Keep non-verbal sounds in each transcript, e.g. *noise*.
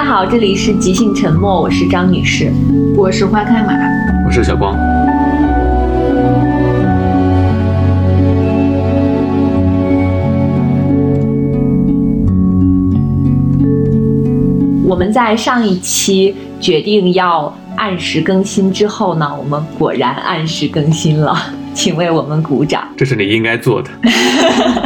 家好，这里是即兴沉默，我是张女士，我是花开马，我是小光。我们在上一期决定要按时更新之后呢，我们果然按时更新了，请为我们鼓掌。这是你应该做的。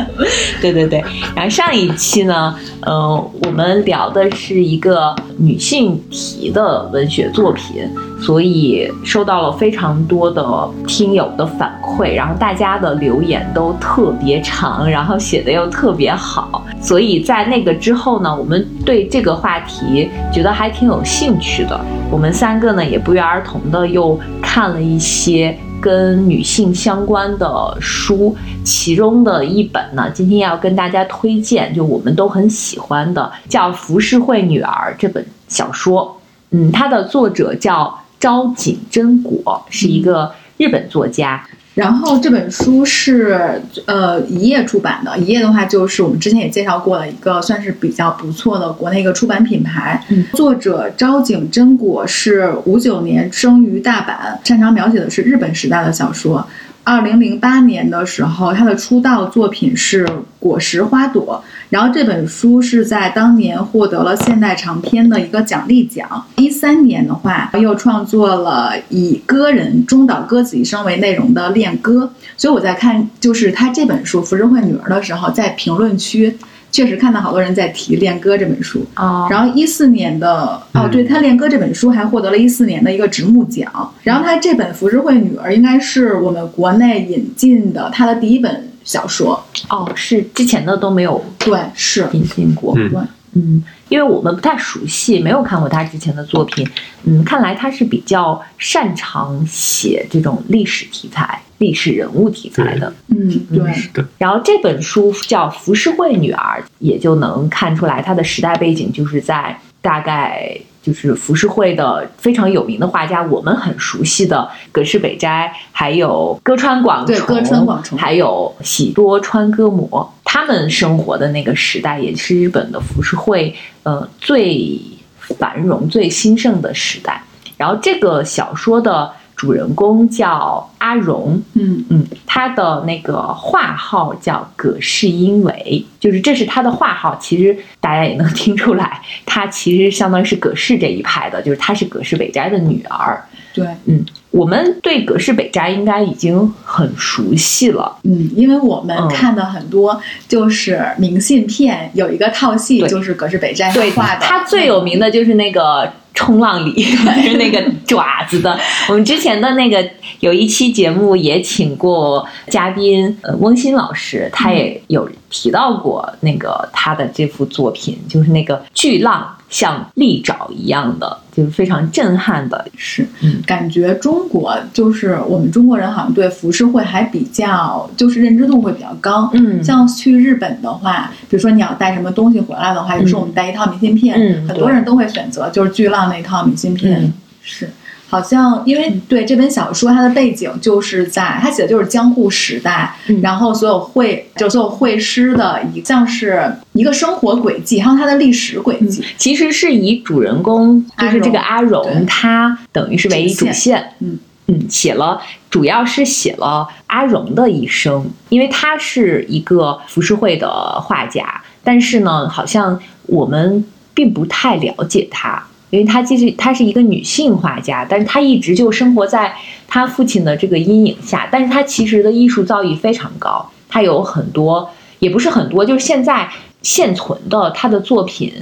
*laughs* *laughs* 对对对，然后上一期呢，呃，我们聊的是一个女性题的文学作品，所以收到了非常多的听友的反馈，然后大家的留言都特别长，然后写的又特别好，所以在那个之后呢，我们对这个话题觉得还挺有兴趣的，我们三个呢也不约而同的又看了一些。跟女性相关的书，其中的一本呢，今天要跟大家推荐，就我们都很喜欢的，叫《浮世绘女儿》这本小说。嗯，它的作者叫朝井真果，是一个日本作家。然后这本书是呃一页出版的，一页的话就是我们之前也介绍过了一个算是比较不错的国内一个出版品牌。嗯，作者朝井真果是五九年生于大阪，擅长描写的是日本时代的小说。二零零八年的时候，他的出道作品是《果实花朵》，然后这本书是在当年获得了现代长篇的一个奖励奖。一三年的话，又创作了以歌人中岛歌子一生为内容的《恋歌》。所以我在看就是他这本书《浮生绘女儿》的时候，在评论区。确实看到好多人在提《恋歌》这本书哦，然后一四年的哦，对他《恋歌》这本书还获得了一四年的一个直木奖。然后他这本《浮世绘女儿》应该是我们国内引进的他的第一本小说哦，是之前的都没有对是引进过对。嗯，因为我们不太熟悉，没有看过他之前的作品，嗯，看来他是比较擅长写这种历史题材。历史人物题材的，嗯，对，是的。然后这本书叫《浮世绘女儿》，也就能看出来它的时代背景就是在大概就是浮世绘的非常有名的画家，我们很熟悉的葛饰北斋，还有歌川广重，歌川广重，还有喜多川歌模，他们生活的那个时代，也是日本的浮世绘呃最繁荣、最兴盛的时代。然后这个小说的。主人公叫阿荣，嗯嗯，他的那个画号叫葛氏英为，就是这是他的画号。其实大家也能听出来，他其实相当于是葛氏这一派的，就是他是葛氏北斋的女儿。对，嗯，我们对葛饰北斋应该已经很熟悉了，嗯，因为我们看的很多就是明信片，有一个套系就是葛饰北斋画的，他最有名的就是那个。冲浪里 *laughs* 是那个爪子的。我们之前的那个有一期节目也请过嘉宾，呃，翁鑫老师，他也有提到过那个他的这幅作品，就是那个巨浪像利爪一样的，就是非常震撼的。是，感觉中国就是我们中国人好像对浮世绘还比较就是认知度会比较高。嗯，像去日本的话，比如说你要带什么东西回来的话，就是我们带一套明信片，嗯，很多人都会选择就是巨浪。那套明信片是，好像因为对这本小说，它的背景就是在它写的就是江户时代，然后所有绘就所有绘师的一像是一个生活轨迹，还有它的历史轨迹，其实是以主人公就是这个阿荣，他等于是为主线，嗯。嗯，写了主要是写了阿荣的一生，因为他是一个浮世绘的画家，但是呢，好像我们并不太了解他。因为她其实她是一个女性画家，但是她一直就生活在她父亲的这个阴影下。但是她其实的艺术造诣非常高，她有很多，也不是很多，就是现在现存的她的作品，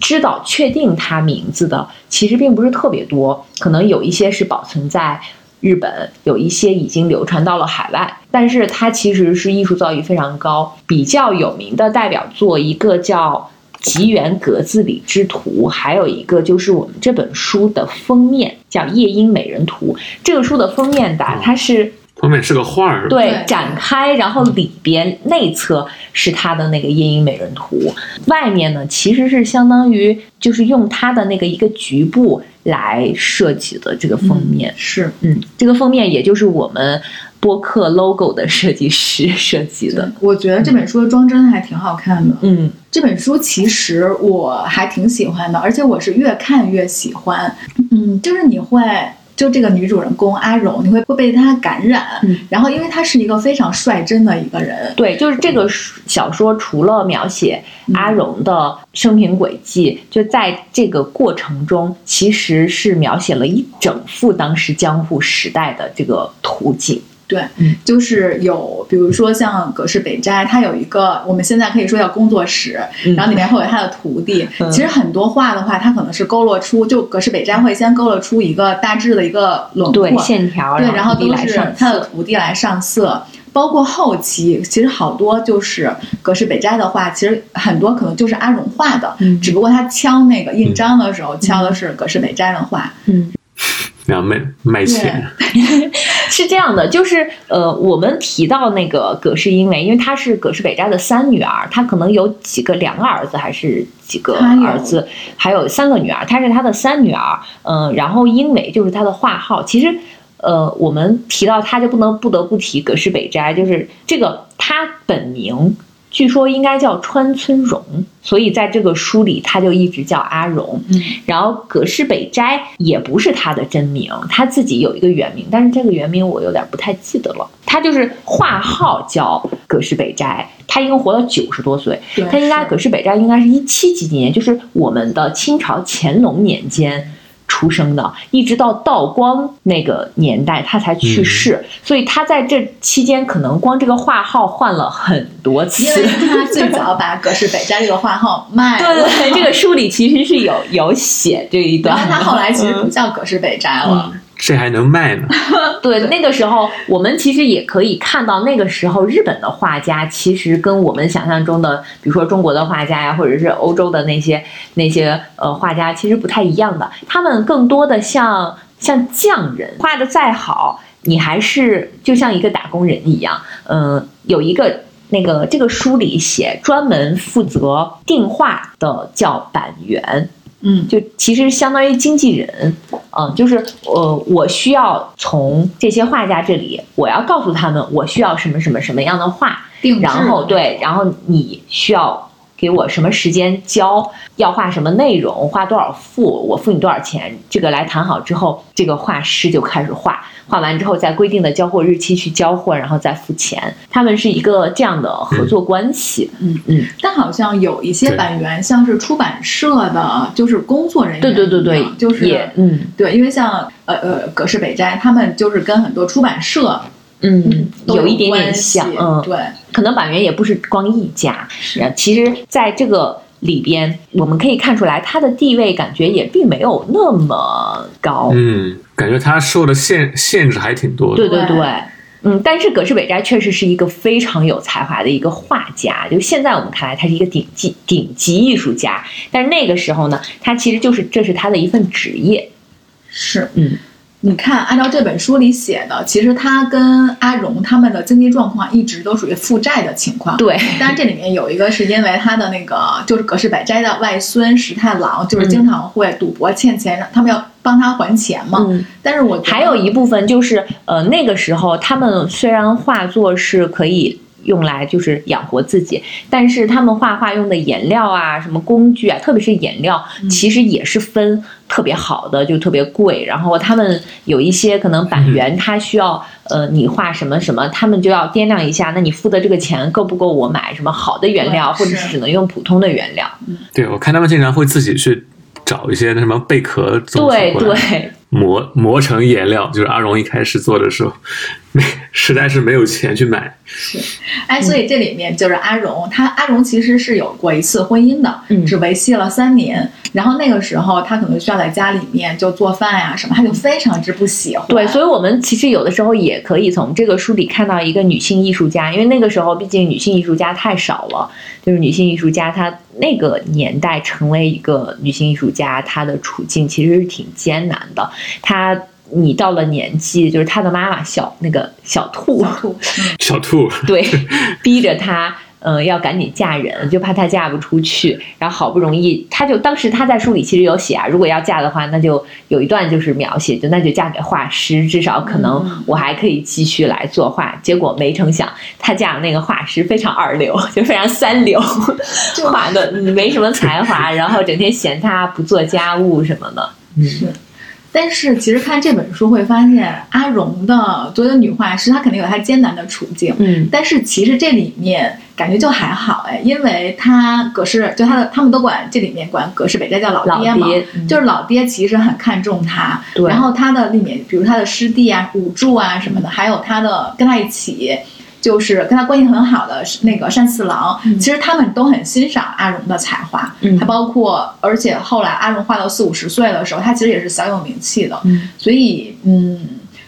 知道确定她名字的其实并不是特别多，可能有一些是保存在日本，有一些已经流传到了海外。但是她其实是艺术造诣非常高，比较有名的代表作一个叫。吉原格子里之图，还有一个就是我们这本书的封面，叫《夜莺美人图》。这个书的封面吧，它是封面是个画儿，对对展开，然后里边内侧是它的那个夜莺美人图，外面呢其实是相当于就是用它的那个一个局部来设计的这个封面，是嗯，这个封面也就是我们播客 logo 的设计师设计的，我觉得这本书的装帧还挺好看的。嗯这本书其实我还挺喜欢的，而且我是越看越喜欢。嗯，就是你会。就这个女主人公阿荣，你会会被她感染，嗯然后因为她是一个非常率真的一个人，对，就是这个小说除了描写阿荣的生平轨迹，就在这个过程中，其实是描写了一整幅当时江户时代的这个图景。对，嗯。就是有，比如说像葛饰北斋，他有一个我们现在可以说叫工作室，嗯。然后里面会有他的徒弟。嗯。其实很多画的话，他可能是勾勒出，就葛饰北斋会先勾勒出一个大致的一个轮廓，线条，对，然后都是他的徒弟来上色。包括后期，其实好多就是葛饰北斋的画，其实很多可能就是阿荣画的，嗯。只不过他敲那个印章的时候、敲的是葛饰北斋的画。嗯，然后卖卖钱，*laughs* 是这样的，就是呃，我们提到那个葛氏英梅，因为她是葛氏北斋的三女儿，她可能有几个两个儿子还是几个儿子，还有三个女儿，她是她的三女儿，嗯、然后英梅就是她的画号，其实。呃，我们提到她就不能不得不提葛氏北斋，就是这个她本名据说应该叫川村荣，所以在这个书里他就一直叫阿荣。嗯，然后葛饰北斋也不是他的真名，他自己有一个原名，但是这个原名我有点不太记得了。他就是画号叫葛饰北斋，他一共活到九十多岁。对，他应该葛饰北斋应该是一七几几年，就是我们的清朝乾隆年间。出生的，一直到道光那个年代，他才去世，所以他在这期间可能光这个画号换了很多次。因为他最早把葛饰北斋这个画号卖了，对对，这个书里其实是有有写这一段他后来其实不叫葛饰北斋了。这还能卖呢？*laughs* 对，那个时候我们其实也可以看到，那个时候日本的画家其实跟我们想象中的，比如说中国的画家呀，或者是欧洲的那些那些呃画家，其实不太一样的。他们更多的像像匠人，画的再好，你还是就像一个打工人一样。嗯、有一个那个这个书里写，专门负责定画的叫板垣。嗯，就其实相当于经纪人，嗯，就是呃，我需要从这些画家这里，我要告诉他们我需要什么什么什么样的画，定然后对，然后你需要给我什么时间交，要画什么内容，画多少幅，我付你多少钱，这个来谈好之后，这个画师就开始画，画完之后在规定的交货日期去交货，然后再付钱，他们是一个这样的合作关系。嗯。嗯，但好像有一些对板垣像是出版社的，就是工作人员对对对对，就是也嗯。对，因为像呃呃葛饰北斋，他们就是跟很多出版社嗯，有一点点像，嗯，对，可能板垣也不是光一家，呃其实在这个里边，我们可以看出来他的地位感觉也并没有那么高。嗯，感觉他受的限限制还挺多的。对对对对。嗯，但是葛饰北斋确实是一个非常有才华的一个画家，就现在我们看来，他是一个顶级顶级艺术家。但是那个时候呢，他其实就是这是他的一份职业。是，嗯，你看，按照这本书里写的，其实他跟阿荣他们的经济状况一直都属于负债的情况。对，但是这里面有一个是因为他的那个就是葛饰北斋的外孙石太郎，就是经常会赌博欠钱，他们要帮他还钱嘛。嗯，但是我还有一部分就是，呃，那个时候他们虽然画作是可以用来就是养活自己，但是他们画画用的颜料啊、什么工具啊，特别是颜料，其实也是分特别好的，就特别贵。然后他们有一些可能板垣，他需要呃你画什么什么，他们就要掂量一下，那你付的这个钱够不够我买什么好的原料，或者是是只能用普通的原料？对，我看他们经常会自己去找一些那什么贝壳的东西对对。磨磨成颜料，就是阿荣一开始做的时候，没 *laughs* 实在是没有钱去买。是哎，所以这里面就是阿荣，他阿荣其实是有过一次婚姻的，嗯只维系了三年。然后那个时候他可能需要在家里面就做饭呀、什么，他就非常之不喜欢。对，所以我们其实有的时候也可以从这个书里看到一个女性艺术家，因为那个时候毕竟女性艺术家太少了，就是女性艺术家她那个年代成为一个女性艺术家，她的处境其实是挺艰难的。她你到了年纪，就是他的妈妈小那个小兔，小兔，*laughs* 对，*laughs* 逼着他。嗯，要赶紧嫁人，就怕她嫁不出去。然后好不容易，他就当时他在书里其实有写啊，如果要嫁的话，那就有一段就是描写，就那就嫁给画师，至少可能我还可以继续来作画。结果没成想，她嫁的那个画师非常二流，就非常三流，画的没什么才华，然后整天嫌她不做家务什么的。是。但是其实看这本书会发现，阿荣的作为女画师，她肯定有她艰难的处境。嗯，但是其实这里面感觉就还好哎，因为她葛氏就她的他们都管这里面管葛氏北斋叫老爹嘛，嗯就是老爹其实很看重她。对然后她的里面，比如她的师弟啊、五柱啊什么的，还有她的跟她一起。就是跟他关系很好的那个单次郎，其实他们都很欣赏阿荣的才华，嗯还包括，而且后来阿荣画到四五十岁的时候，他其实也是小有名气的，嗯所以嗯，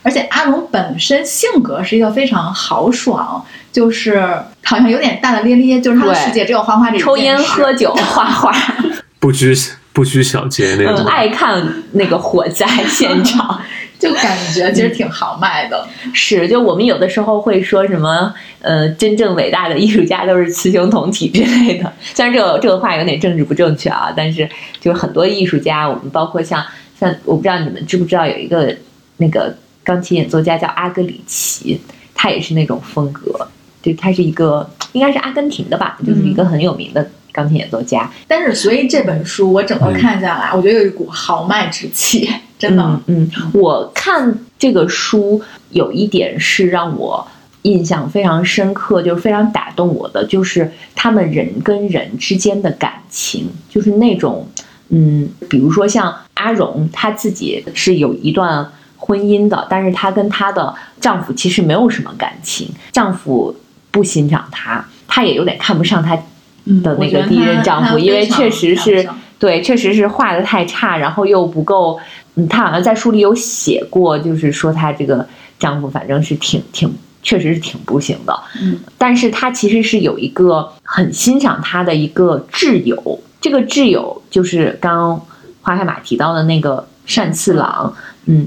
而且阿荣本身性格是一个非常豪爽，就是好像有点大大咧咧，就是他的世界只有画画抽烟喝酒画画，*laughs* 不拘不拘小节那嗯，种。爱看那个火灾现场。就感觉其实挺豪迈的。*laughs* 是，就我们有的时候会说什么，呃，真正伟大的艺术家都是雌雄同体之类的。虽然这个这个话有点政治不正确啊，但是就是很多艺术家，我们包括像像我不知道你们知不知道有一个那个钢琴演奏家叫阿格里奇，他也是那种风格，就他是一个应该是阿根廷的吧，就是一个很有名的钢琴演奏家。但是，所以这本书我整个看下来，我觉得有一股豪迈之气，真的。嗯嗯，我看这个书有一点是让我印象非常深刻，就是非常打动我的，就是他们人跟人之间的感情，就是那种嗯，比如说像阿荣，她自己是有一段婚姻的，但是她跟她的丈夫其实没有什么感情，丈夫不欣赏她，她也有点看不上她嗯的那个第一任丈夫因为确实是对，确实是画的太差，然后又不够。嗯，她好像在书里有写过，就是说她这个丈夫反正是挺挺，确实是挺不行的。嗯，但是她其实是有一个很欣赏她的一个挚友，这个挚友就是刚刚花开马提到的那个善次郎。嗯，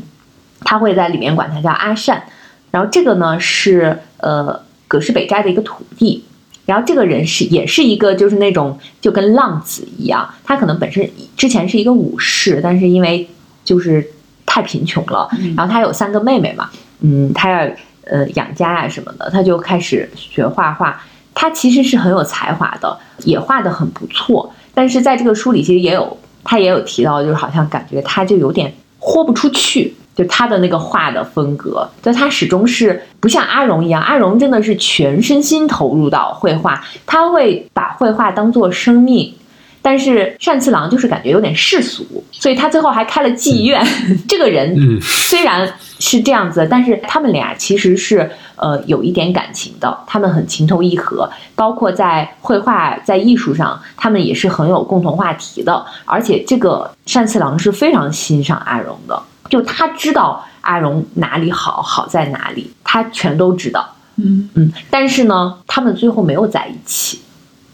他会在里面管他叫阿善。然后这个呢是呃葛饰北斋的一个徒弟，然后这个人是也是一个就是那种就跟浪子一样，他可能本身之前是一个武士，但是因为就是太贫穷了，然后他有三个妹妹嘛，嗯，他要呃养家啊什么的，他就开始学画画。他其实是很有才华的，也画得很不错，但是在这个书里其实也有他也有提到，就是好像感觉他就有点豁不出去。就他的那个画的风格，就他始终是不像阿荣一样，阿荣真的是全身心投入到绘画，他会把绘画当做生命。但是单次郎就是感觉有点世俗，所以他最后还开了妓院。*laughs* 这个人嗯虽然是这样子，但是他们俩其实是呃有一点感情的，他们很情投意合，包括在绘画、在艺术上，他们也是很有共同话题的。而且这个单次郎是非常欣赏阿荣的，就他知道阿荣哪里好，好在哪里，他全都知道。嗯。嗯，但是呢，他们最后没有在一起，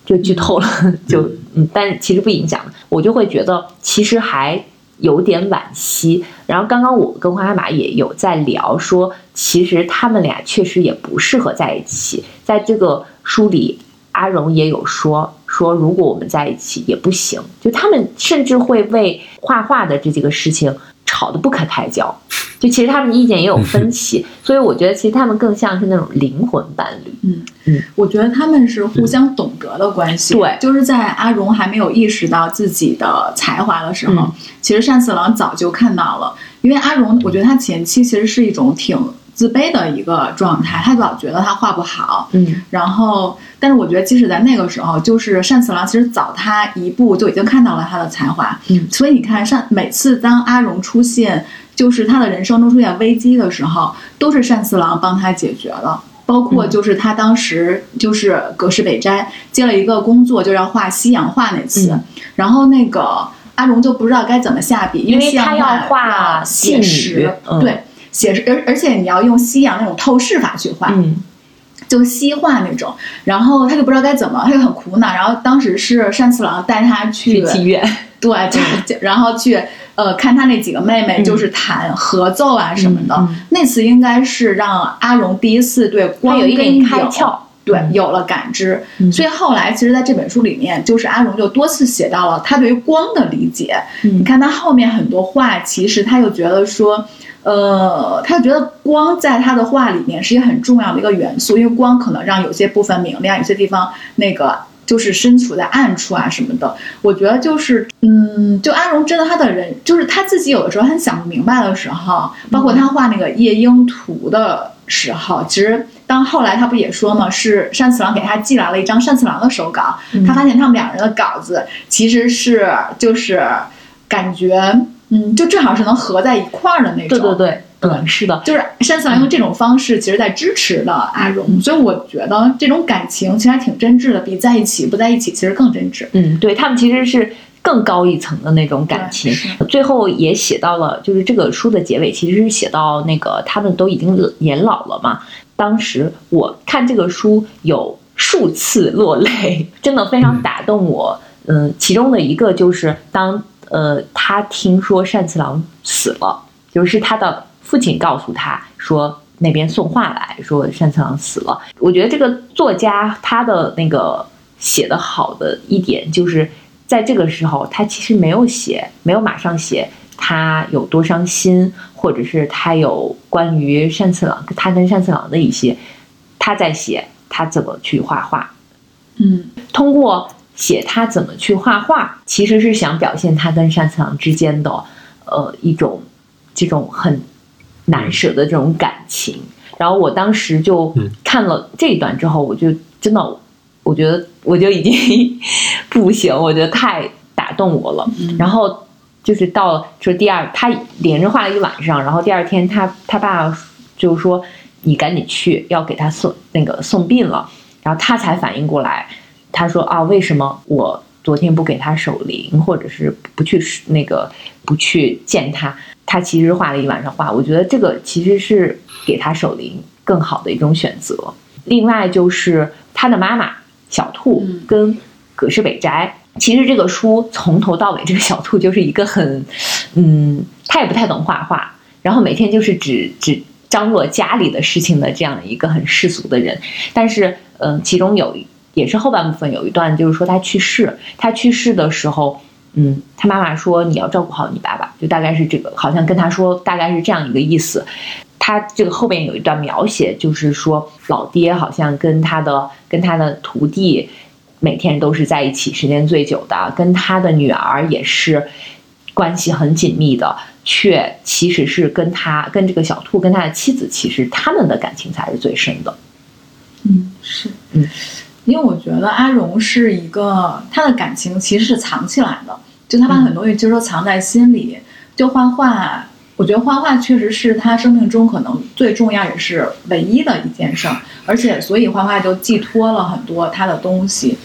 就剧透了，*laughs* 就嗯，但其实不影响，我就会觉得其实还有点惋惜。然后刚刚我跟花海马也有在聊说，其实他们俩确实也不适合在一起，在这个书里，阿荣也有说说，如果我们在一起也不行，就他们甚至会为画画的这几个事情吵得不可开交。就其实他们意见也有分歧，所以我觉得其实他们更像是那种灵魂伴侣。嗯嗯，我觉得他们是互相懂得的关系。对就是在阿荣还没有意识到自己的才华的时候，嗯其实单次郎早就看到了。因为阿荣，我觉得他前期其实是一种挺自卑的一个状态，他老觉得他画不好，嗯然后，但是我觉得即使在那个时候，就是单次郎其实早他一步就已经看到了他的才华。嗯所以你看，上每次当阿荣出现，就是他的人生中出现危机的时候，都是单次郎帮他解决了。包括就是他当时就是葛饰北斋接了一个工作，就要画西洋画那次，嗯然后那个阿荣就不知道该怎么下笔，因为他要画要写实，嗯对。写实，而而且你要用西洋那种透视法去画，嗯就西画那种，然后他就不知道该怎么，他就很苦恼。然后当时是单次郎带他去去妓院，对，就就然后去呃看他那几个妹妹，就是弹合奏啊什么的。那次应该是让阿荣第一次对光有一点跟影开窍，对嗯，有了感知。嗯所以后来，其实在这本书里面，就是阿荣就多次写到了他对于光的理解。嗯你看他后面很多话，其实他又觉得说，呃，他觉得光在他的画里面是一个很重要的一个元素，因为光可能让有些部分明亮，有些地方那个。就是身处在暗处啊什么的，我觉得就是，嗯，就阿荣真的他的人，就是他自己有的时候很想不明白的时候，包括他画那个夜莺图的时候，其实当后来他不也说嘛，是单次郎给他寄来了一张单次郎的手稿，他发现他们两人的稿子其实是就是感觉，嗯，就正好是能合在一块儿的那种。对对对，对嗯，是的，就是山次郎用这种方式，其实在支持了阿荣，所以我觉得这种感情其实还挺真挚的，比在一起不在一起其实更真挚。嗯，对他们其实是更高一层的那种感情。最后也写到了，就是这个书的结尾，其实是写到那个他们都已经年老了嘛。当时我看这个书有数次落泪，*laughs* 真的非常打动我。嗯，其中的一个就是当呃他听说单次郎死了，就是他的父亲告诉他说。那边送话来说单次郎死了，我觉得这个作家他的那个写的好的一点就是在这个时候，他其实没有写，没有马上写他有多伤心，或者是他有关于单次郎他跟单次郎的一些，他在写他怎么去画画，嗯，通过写他怎么去画画，其实是想表现他跟单次郎之间的呃一种这种很难舍的这种感情。然后我当时就嗯看了这一段之后，我就真的，我觉得我就已经 *laughs* 不行，我觉得太打动我了。嗯然后就是到说第二，他连着画了一晚上，然后第二天他他爸就说你赶紧去，要给他送那个送殡了，然后他才反应过来，他说啊，为什么我昨天不给他守灵，或者是不去那个不去见他？他其实画了一晚上画，我觉得这个其实是给他守灵更好的一种选择。另外就是他的妈妈小兔嗯跟葛饰北斋，其实这个书从头到尾，这个小兔就是一个很，嗯，他也不太懂画画，然后每天就是只只张罗家里的事情的这样一个很世俗的人。但是，嗯、其中有也是后半部分有一段，就是说他去世，他去世的时候。嗯，他妈妈说你要照顾好你爸爸，就大概是这个，好像跟他说大概是这样一个意思。他这个后边有一段描写，就是说老爹好像跟他的跟他的徒弟每天都是在一起时间最久的，跟他的女儿也是关系很紧密的，却其实是跟他跟这个小兔跟他的妻子，其实他们的感情才是最深的。嗯，是，嗯，因为我觉得阿荣是一个他的感情其实是藏起来的，就他把很多东西其实都藏在心里。就画画，我觉得画画确实是他生命中可能最重要也是唯一的一件事儿，而且所以画画就寄托了很多他的东西。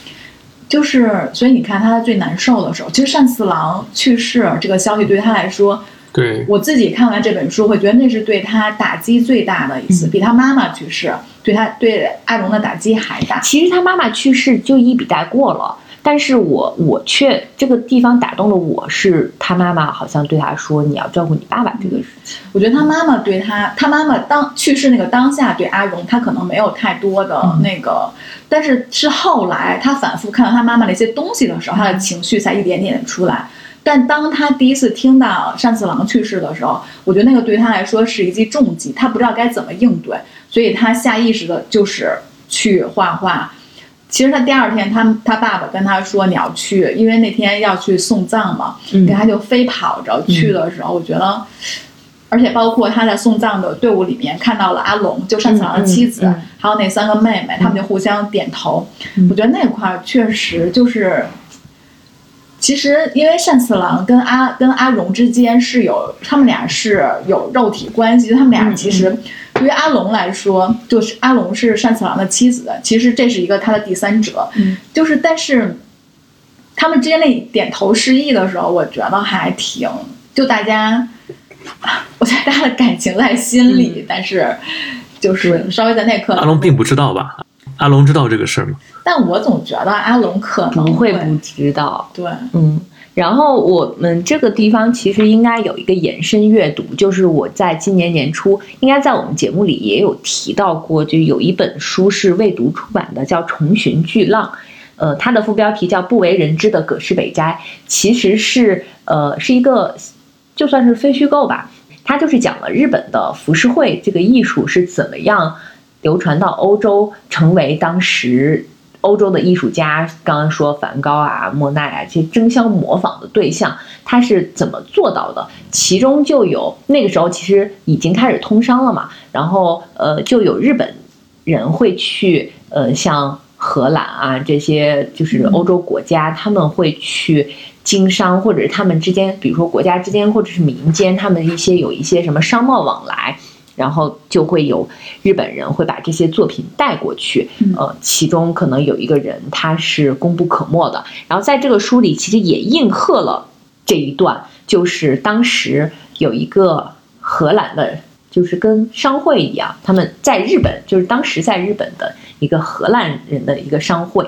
就是，所以你看他在最难受的时候，其实单四郎去世这个消息对他来说，对，我自己看完这本书，会觉得那是对他打击最大的一次，嗯比他妈妈去世对他对阿荣的打击还大。其实他妈妈去世就一笔带过了，但是我我却这个地方打动了我是他妈妈好像对他说你要照顾你爸爸这个事情。我觉得他妈妈对他，他妈妈当去世那个当下对阿荣，他可能没有太多的嗯那个，但是是后来他反复看到他妈妈那些东西的时候，他的情绪才一点点出来。但当他第一次听到单次郎去世的时候，我觉得那个对他来说是一记重击，他不知道该怎么应对，所以他下意识的就是去画画。其实他第二天他，他爸爸跟他说你要去，因为那天要去送葬嘛，嗯。他就飞跑着去的时候，我觉得，而且包括他在送葬的队伍里面看到了阿龙，就单次郎的妻子，还有那三个妹妹，他们就互相点头。嗯。我觉得那块儿确实就是，其实因为单次郎跟阿跟阿荣之间是有，他们俩是有肉体关系，就他们俩嗯。其实对于阿龙来说，就是阿龙是单次郎的妻子，其实这是一个他的第三者，嗯。就是但是他们之间那点头示意的时候，我觉得还挺就大家，我觉得大家的感情在心里，但是就是稍微在那刻，阿龙并不知道吧？阿龙知道这个事儿吗？但我总觉得阿龙可能不会不知道，对，嗯，然后我们这个地方其实应该有一个延伸阅读，就是我在今年年初，应该在我们节目里也有提到过，就有一本书是未读出版的，叫《重寻巨浪》，呃，它的副标题叫《不为人知的葛饰北斋》，其实是呃是一个就算是非虚构吧，它就是讲了日本的浮世绘这个艺术是怎么样流传到欧洲，成为当时。欧洲的艺术家，刚刚说梵高啊、莫奈啊，这些争相模仿的对象，他是怎么做到的？其中就有那个时候其实已经开始通商了嘛，然后呃，就有日本人会去呃，像荷兰啊这些就是欧洲国家，他们会去经商，或者是他们之间，比如说国家之间或者是民间，他们一些有一些什么商贸往来。然后就会有日本人会把这些作品带过去，呃，其中可能有一个人他是功不可没的。然后在这个书里，其实也应和了这一段，就是当时有一个荷兰的，就是跟商会一样，他们在日本，就是当时在日本的一个荷兰人的一个商会，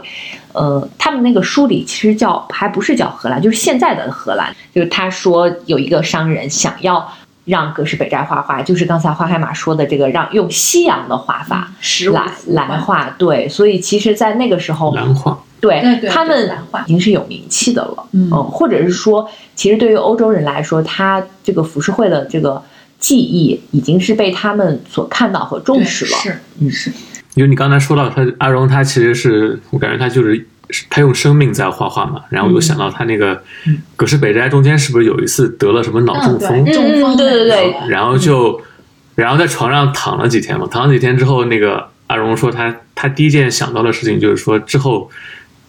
呃，他们那个书里其实叫还不是叫荷兰，就是现在的荷兰，就是他说有一个商人想要。让葛饰北斋画画，就是刚才花海马说的这个，让用西洋的画法来来画。对，所以其实，在那个时候，蓝画，对他们已经是有名气的了。嗯，或者是说，其实对于欧洲人来说，他这个浮世绘的这个技艺，已经是被他们所看到和重视了。是，嗯，是。因为你刚才说到他阿荣，他其实是我感觉他就是。他用生命在画画嘛，然后我又想到他那个葛饰北斋中间是不是有一次得了什么脑中风？中风，对对对。然后就，然后在床上躺了几天嘛，躺了几天之后，那个阿荣说他他第一件想到的事情就是说之后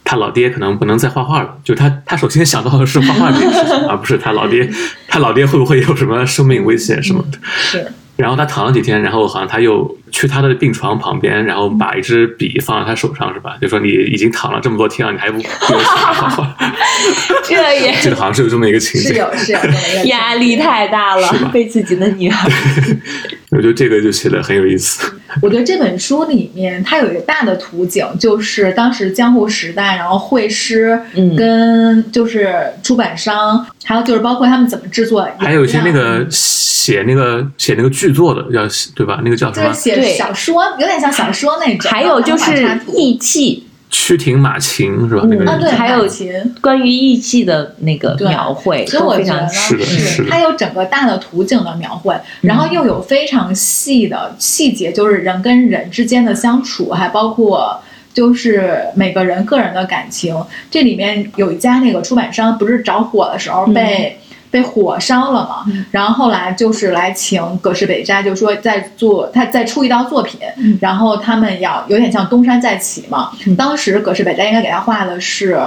他老爹可能不能再画画了，就他他首先想到的是画画这件事情，而不是他老爹他老爹会不会有什么生命危险什么的。是。然后他躺了几天，然后好像他又去他的病床旁边，然后把一支笔放在他手上，是吧？就说你已经躺了这么多天了，你还不？*laughs* 这也 *laughs* 这个好像是有这么一个情节，是有是有 *laughs* 压力太大了，被自己的女儿。我觉得这个就写的很有意思。我觉得这本书里面它有一个大的图景，就是当时江户时代，然后绘师跟就是出版商，还有就是包括他们怎么制作，还有一些那个。写那个写那个剧作的，要对吧？那个叫什么？写小说，有点像小说那种。还有就是义气，曲亭马琴是吧？那个啊，对，还有关于义气的那个描绘，所以我觉得是的，是它有整个大的图景的描绘，然后又有非常细的细节，就是人跟人之间的相处，还包括就是每个人个人的感情。这里面有一家那个出版商，不是着火的时候被。被火烧了嘛，然后后来就是来请葛饰北斋，就说在做他再出一道作品，然后他们要有点像东山再起嘛。当时葛饰北斋应该给他画的是。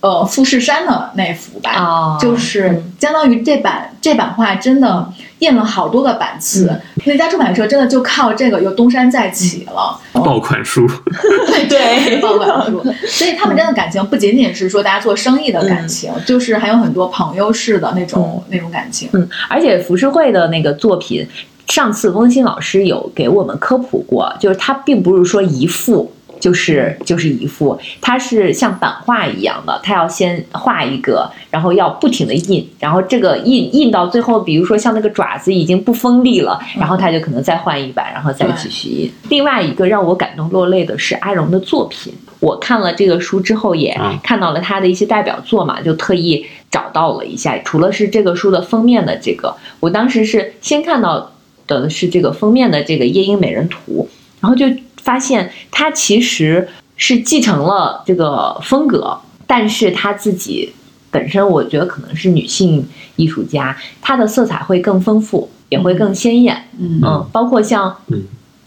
呃，富士山的那幅吧，就是相当于这版这版画真的印了好多个版次，那家出版社真的就靠这个又东山再起了。爆款书，*laughs* 对对，爆款书。所以他们真的感情不仅仅是说大家做生意的感情，就是还有很多朋友式的那种那种感情。嗯，而且浮世绘的那个作品，上次翁鑫老师有给我们科普过，就是它并不是说一幅。就是就是一幅，它是像版画一样的，它要先画一个，然后要不停的印，然后这个印印到最后，比如说像那个爪子已经不锋利了，然后他就可能再换一版，然后再继续印。另外一个让我感动落泪的是阿荣的作品，我看了这个书之后也看到了他的一些代表作嘛，就特意找到了一下，除了是这个书的封面的这个，我当时是先看到的是这个封面的这个夜莺美人图，然后就。发现他其实是继承了这个风格，但是他自己本身，我觉得可能是女性艺术家，她的色彩会更丰富，也会更鲜艳。嗯嗯，包括像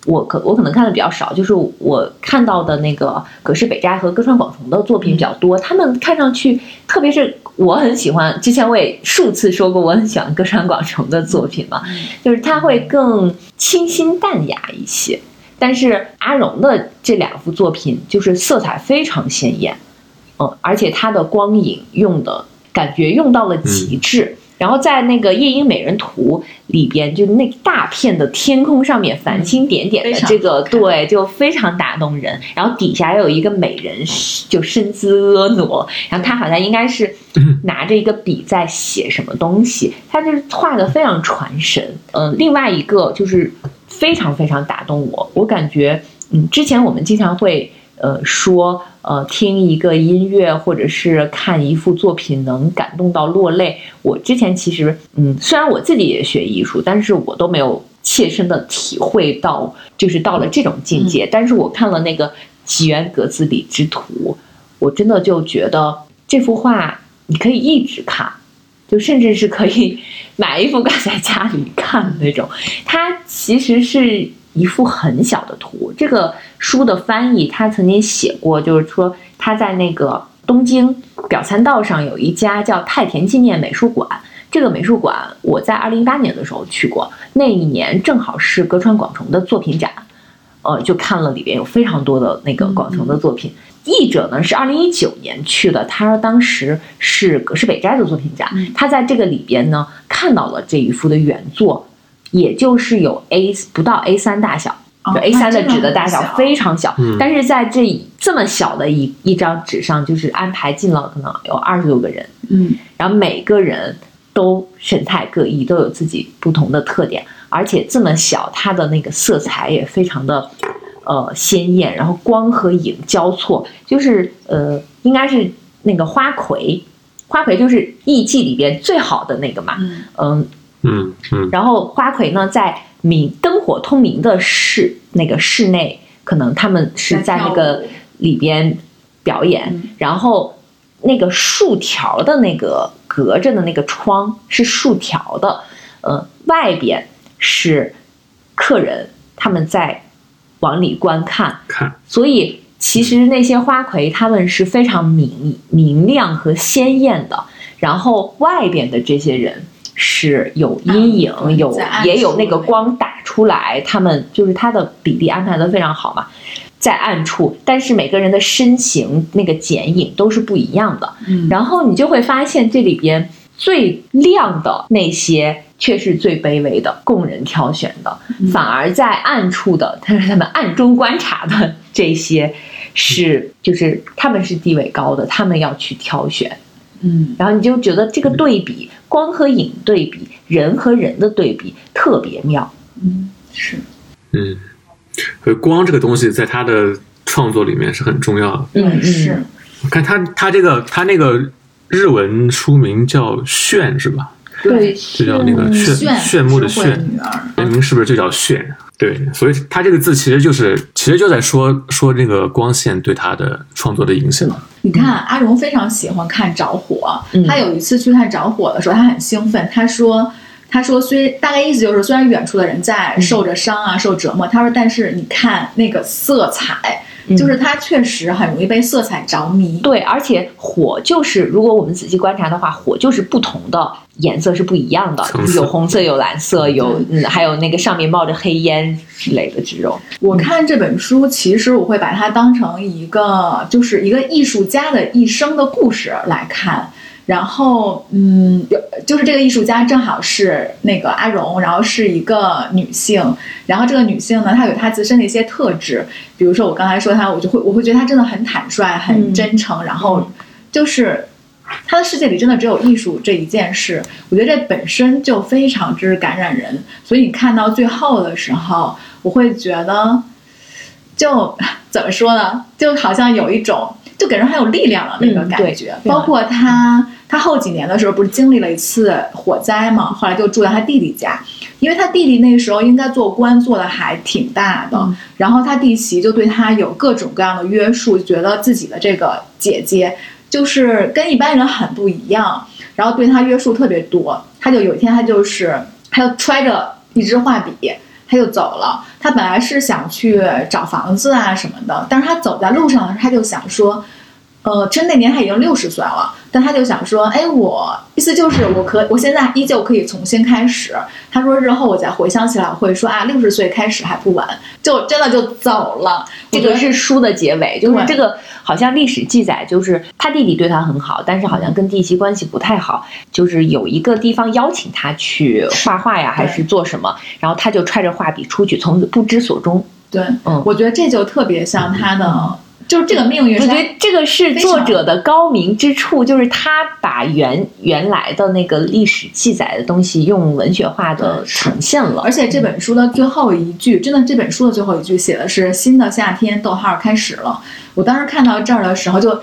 我可我可能看的比较少，就是我看到的那个葛饰北斋和歌川广重的作品比较多，他们看上去，特别是我很喜欢，之前我也数次说过，我很喜欢歌川广重的作品嘛，就是他会更清新淡雅一些。但是阿荣的这两幅作品就是色彩非常鲜艳，嗯，而且它的光影用的感觉用到了极致，然后在那个《夜莺美人图》里边，就那大片的天空上面繁星点点的这个，对，就非常打动人。然后底下有一个美人，就身姿婀娜，然后她好像应该是 *laughs* 拿着一个笔在写什么东西，她就是画的非常传神。嗯、另外一个就是非常非常打动我，我感觉，嗯，之前我们经常会呃说，呃，听一个音乐或者是看一幅作品能感动到落泪。我之前其实，嗯，虽然我自己也学艺术，但是我都没有切身的体会到，就是到了这种境界。但是我看了那个吉原格子里之图，我真的就觉得这幅画你可以一直看。就甚至是可以买一幅挂在家里看的那种。它其实是一幅很小的图。这个书的翻译他曾经写过，就是说他在那个东京表参道上有一家叫太田纪念美术馆。这个美术馆我在二零一八年的时候去过，那一年正好是歌川广重的作品展，呃，就看了里边有非常多的那个广重的作品。译者呢是二零一九年去的，他说当时是葛饰北斋的作品展，他在这个里边呢看到了这一幅的原作，也就是有 A 不到 A 三大小，哦就 A 三的纸的大小非常小，嗯。但是在这这么小的一一张纸上，就是安排进了可能有二十多个人，嗯。然后每个人都神态各异，都有自己不同的特点，而且这么小，它的那个色彩也非常的呃鲜艳，然后光和影交错，就是呃应该是那个花魁，花魁就是艺伎里边最好的那个嘛，嗯。嗯，嗯嗯。然后花魁呢，在明灯火通明的室那个室内，可能他们是在那个里边表演，嗯。然后那个竖条的那个隔着的那个窗是竖条的，呃，外边是客人他们在往里观看，看。所以其实那些花魁他们是非常明明亮和鲜艳的，然后外边的这些人是有阴影，嗯有也有那个光打出来，他们就是他的比例安排的非常好嘛，在暗处，但是每个人的身形那个剪影都是不一样的，嗯。然后你就会发现这里边最亮的那些却是最卑微的供人挑选的，嗯。反而在暗处的，他是他们暗中观察的这些是就是他们是地位高的，他们要去挑选，嗯然后你就觉得这个对比光和影对比，人和人的对比特别妙。嗯是嗯，所以光这个东西在他的创作里面是很重要的。嗯嗯是我看他他这个他那个日文书名叫《炫》是吧？对，就叫那个嗯炫炫炫目的炫，原名是不是就叫炫？对，所以他这个字其实就是其实就在说说这个光线对他的创作的影响。你看，阿荣非常喜欢看着火。嗯他有一次去看着火的时候，他很兴奋。他说：“他说虽大概意思就是，虽然远处的人在嗯受着伤啊、受折磨，他说，但是你看那个色彩，嗯就是它确实很容易被色彩着迷。对，而且火就是，如果我们仔细观察的话，火就是不同的颜色是不一样的，有红色，有蓝色，有嗯，还有那个上面冒着黑烟之类的这种。我看这本书，其实我会把它当成一个，就是一个艺术家的一生的故事来看。然后，嗯，有就是这个艺术家正好是那个阿荣，然后是一个女性，然后这个女性呢，她有她自身的一些特质，比如说我刚才说她，我就会我会觉得她真的很坦率、很嗯。真诚，然后就是她的世界里真的只有艺术这一件事，我觉得这本身就非常之感染人，所以你看到最后的时候，我会觉得，就怎么说呢，就好像有一种就给人很有力量的那个感觉。对包括他，他后几年的时候不是经历了一次火灾嘛，后来就住在他弟弟家，因为他弟弟那时候应该做官做的还挺大的，嗯然后他弟媳就对他有各种各样的约束，觉得自己的这个姐姐就是跟一般人很不一样，然后对他约束特别多。他就有一天，他就是他就揣着一支画笔，他就走了。他本来是想去找房子啊什么的，但是他走在路上的时候，他就想说，呃，其实那年他已经六十岁了，但他就想说，哎，我意思就是我可我现在依旧可以重新开始。他说日后我再回想起来会说啊，六十岁开始还不晚，就真的就走了。这个是书的结尾，就是这个好像历史记载，就是他弟弟对他很好，但是好像跟弟媳关系不太好，就是有一个地方邀请他去画画呀，还是做什么，然后他就揣着画笔出去，从此不知所终。对，嗯我觉得这就特别像他的，就是这个命运我觉得这个是作者的高明之处，就是他把原原来的那个历史记载的东西用文学化的呈现了而。且这本书的最后一句，真的这本书的最后一句写的是“新的夏天，逗号开始了”。我当时看到这儿的时候，就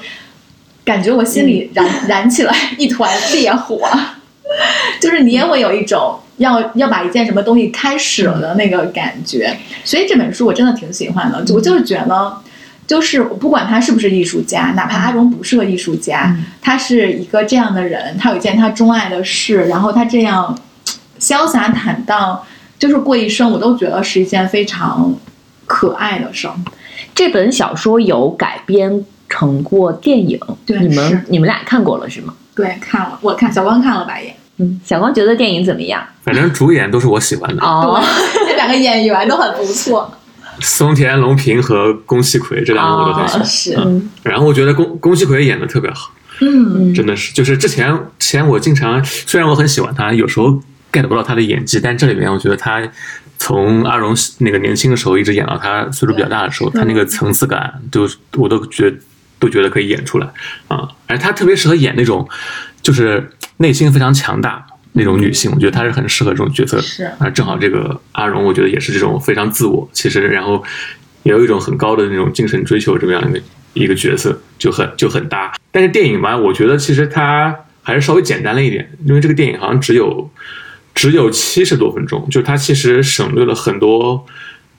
感觉我心里燃、*laughs* 燃起了一团烈火，*laughs* 就是你也会有一种要要把一件什么东西开始了的那个感觉。所以这本书我真的挺喜欢的，就我就是觉得。就是不管他是不是艺术家，哪怕阿荣不是个艺术家，他是一个这样的人，他有一件他钟爱的事，然后他这样潇洒坦荡，就是过一生，我都觉得是一件非常可爱的事儿。这本小说有改编成过电影，对你们你们俩看过了是吗？对，看了，我看小光看了吧也。嗯，小光觉得电影怎么样？反正主演都是我喜欢的，哦，这两个演员都很不错。松田龙平和宫崎葵这两个我都很喜欢。是，嗯。然后我觉得宫宫崎葵演的特别好，嗯，真的是，就是之前之前我经常，虽然我很喜欢他，有时候 get 不到他的演技，但这里面我觉得他从阿荣那个年轻的时候一直演到他岁数比较大的时候，他那个层次感都我都觉都觉得可以演出来。啊，而他特别适合演那种就是内心非常强大那种女性，我觉得她是很适合这种角色的。是啊，正好这个阿荣，我觉得也是这种非常自我，其实然后也有一种很高的那种精神追求，这么样一个一个角色，就很就很搭。但是电影吧，我觉得其实它还是稍微简单了一点，因为这个电影好像只有只有七十多分钟，就它其实省略了很多。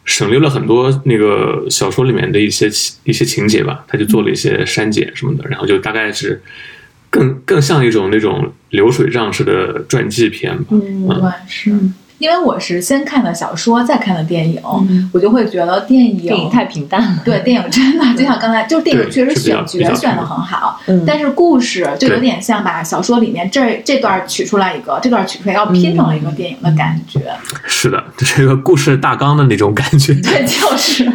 省略了很多那个小说里面的一些一些情节吧，他就做了一些删减什么的，然后就大概是更更像一种那种流水账式的传记片吧。嗯对，是。因为我是先看的小说，再看的电影，嗯我就会觉得电影电影太平淡了。对电影真的就像刚才，就是电影确实选角选的很好，嗯但是故事就有点像把小说里面这这段取出来一个，这段取出来，要拼成了一个电影的感觉。是的，这是一个故事大纲的那种感觉。对，就是。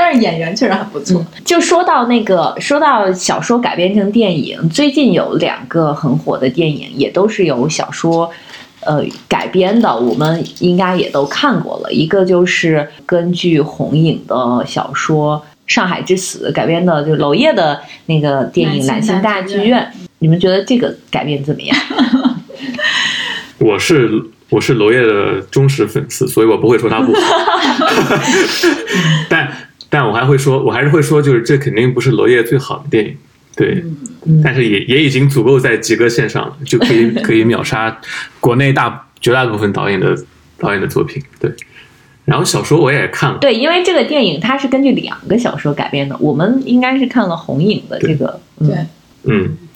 但是演员确实很不错。就说到那个，说到小说改编成电影，最近有两个很火的电影，也都是由小说呃改编的，我们应该也都看过了。一个就是根据红影的小说《上海之死》改编的，就娄烨的那个电影《南京大大剧院剧院》。你们觉得这个改编怎么样？我是我是娄烨的忠实粉丝，所以我不会说他不好。*laughs* *laughs* 但但我还会说，我还是会说，就是这肯定不是娄烨最好的电影，对，嗯。但是也也已经足够在及格线上了，就可以 *laughs* 可以秒杀国内大绝大部分导演的导演的作品，对。然后小说我也看了，对，因为这个电影它是根据两个小说改编的，我们应该是看了红影的这个，嗯。对，嗯，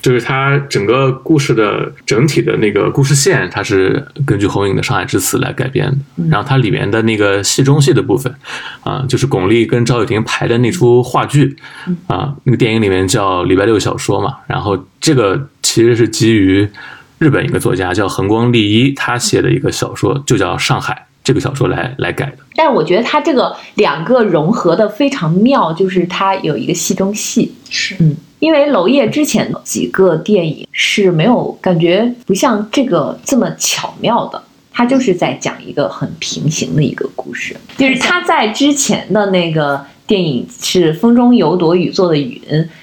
就是它整个故事的整体的那个故事线，它是根据红影的《上海之词》来改编的。然后它里面的那个戏中戏的部分，啊，就是巩俐跟赵又廷排的那出话剧，啊，那个电影里面叫《礼拜六小说》嘛。然后这个其实是基于日本一个作家叫横光利一，他写的一个小说，就叫《上海》这个小说来来改的。但是我觉得它这个两个融合的非常妙，就是它有一个戏中戏，是嗯，因为娄烨之前几个电影是没有感觉不像这个这么巧妙的。他就是在讲一个很平行的一个故事，就是他在之前的那个电影是《风中有朵雨做的云》，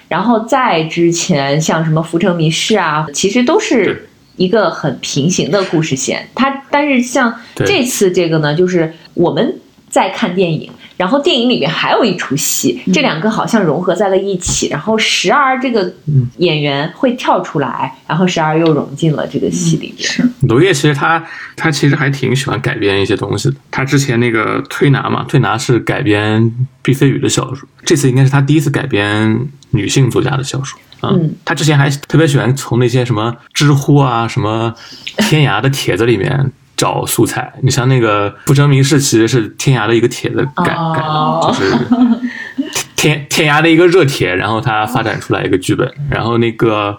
然后在之前像什么《浮城谜事》啊，其实都是一个很平行的故事线。它但是像这次这个呢，就是我们在看电影，然后电影里面还有一出戏，这两个好像融合在了一起，然后时而这个演员会跳出来，然后时而又融进了这个戏里边。是，娄烨其实他他其实还挺喜欢改编一些东西的。他之前那个推拿嘛，推拿是改编毕飞宇的小说，这次应该是他第一次改编女性作家的小说。嗯，他之前还特别喜欢从那些什么知乎啊、什么天涯的帖子里面找素材。你像那个《不争谜事》，其实是天涯的一个帖子改、哦改的，就是天天涯的一个热帖，然后它发展出来一个剧本，然后那个。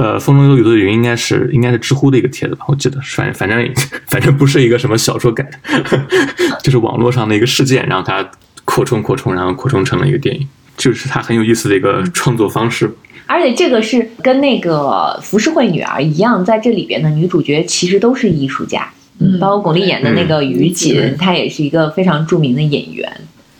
呃，风中有雨的云应该是应该是知乎的一个帖子吧，我记得，反反正反正不是一个什么小说改的，*laughs* 就是网络上的一个事件，然后它扩充扩充，然后扩充成了一个电影，就是它很有意思的一个创作方式。而且这个是跟那个浮世绘女儿一样，在这里边的女主角其实都是艺术家，嗯包括巩俐演的那个于锦，她也是一个非常著名的演员。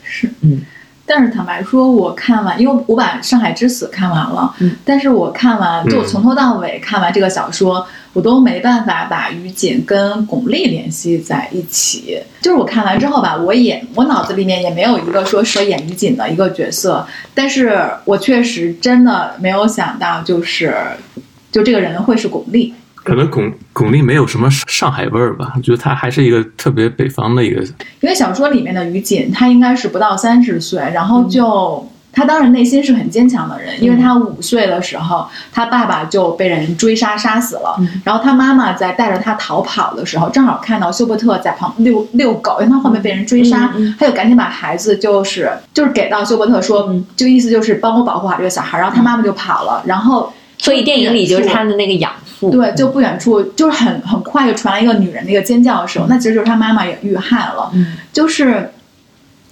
是，嗯。但是坦白说，我看完，因为我把《上海之死》看完了，嗯，但是我看完就我从头到尾看完这个小说，我都没办法把于锦跟巩俐联系在一起。就是我看完之后吧，我也我脑子里面也没有一个说是演于锦的一个角色，但是我确实真的没有想到，就是就这个人会是巩俐。可能巩巩俐没有什么上海味儿吧，我觉得她还是一个特别北方的一个。因为小说里面的于锦，她应该是不到三十岁，然后就她当然内心是很坚强的人，因为他五岁的时候，他爸爸就被人追杀杀死了，嗯。然后他妈妈在带着他逃跑的时候，正好看到休伯特在旁遛遛狗，因为他后面被人追杀，嗯嗯她就赶紧把孩子就是就是给到休伯特说，嗯。这个意思就是帮我保护好这个小孩，然后他妈妈就跑了，然后所以电影里就是他的那个养父，对，就不远处就是很很快就传来一个女人的一个尖叫声，那其实就是他妈妈也遇害了，嗯。就是，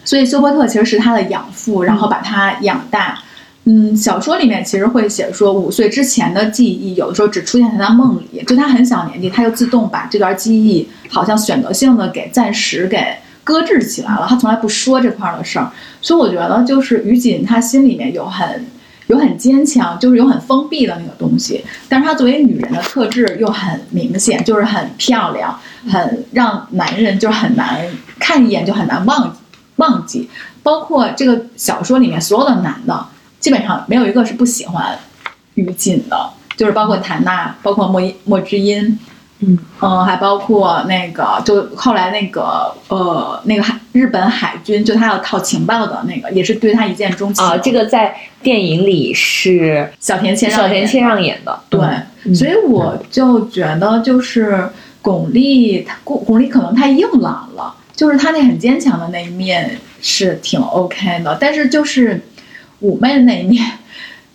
所以休伯特其实是他的养父，然后把他养大。嗯，小说里面其实会写说，五岁之前的记忆有的时候只出现在他梦里，就他很小年纪，他就自动把这段记忆好像选择性的给暂时给搁置起来了，他从来不说这块儿的事儿。所以我觉得就是于锦他心里面有很有很坚强，就是有很封闭的那个东西，但是她作为女人的特质又很明显，就是很漂亮，很让男人就很难看一眼就很难忘记忘记。包括这个小说里面所有的男的，基本上没有一个是不喜欢于锦的，就是包括谭娜，包括莫一莫之音，嗯。嗯，还包括那个，就后来那个呃，那个海日本海军，就他要套情报的那个，也是对他一见钟情啊，这个在电影里是小田切小田切让演的，对，嗯。所以我就觉得就是巩俐，她巩巩俐可能太硬朗了，就是她那很坚强的那一面是挺 OK 的，但是就是妩媚的那一面，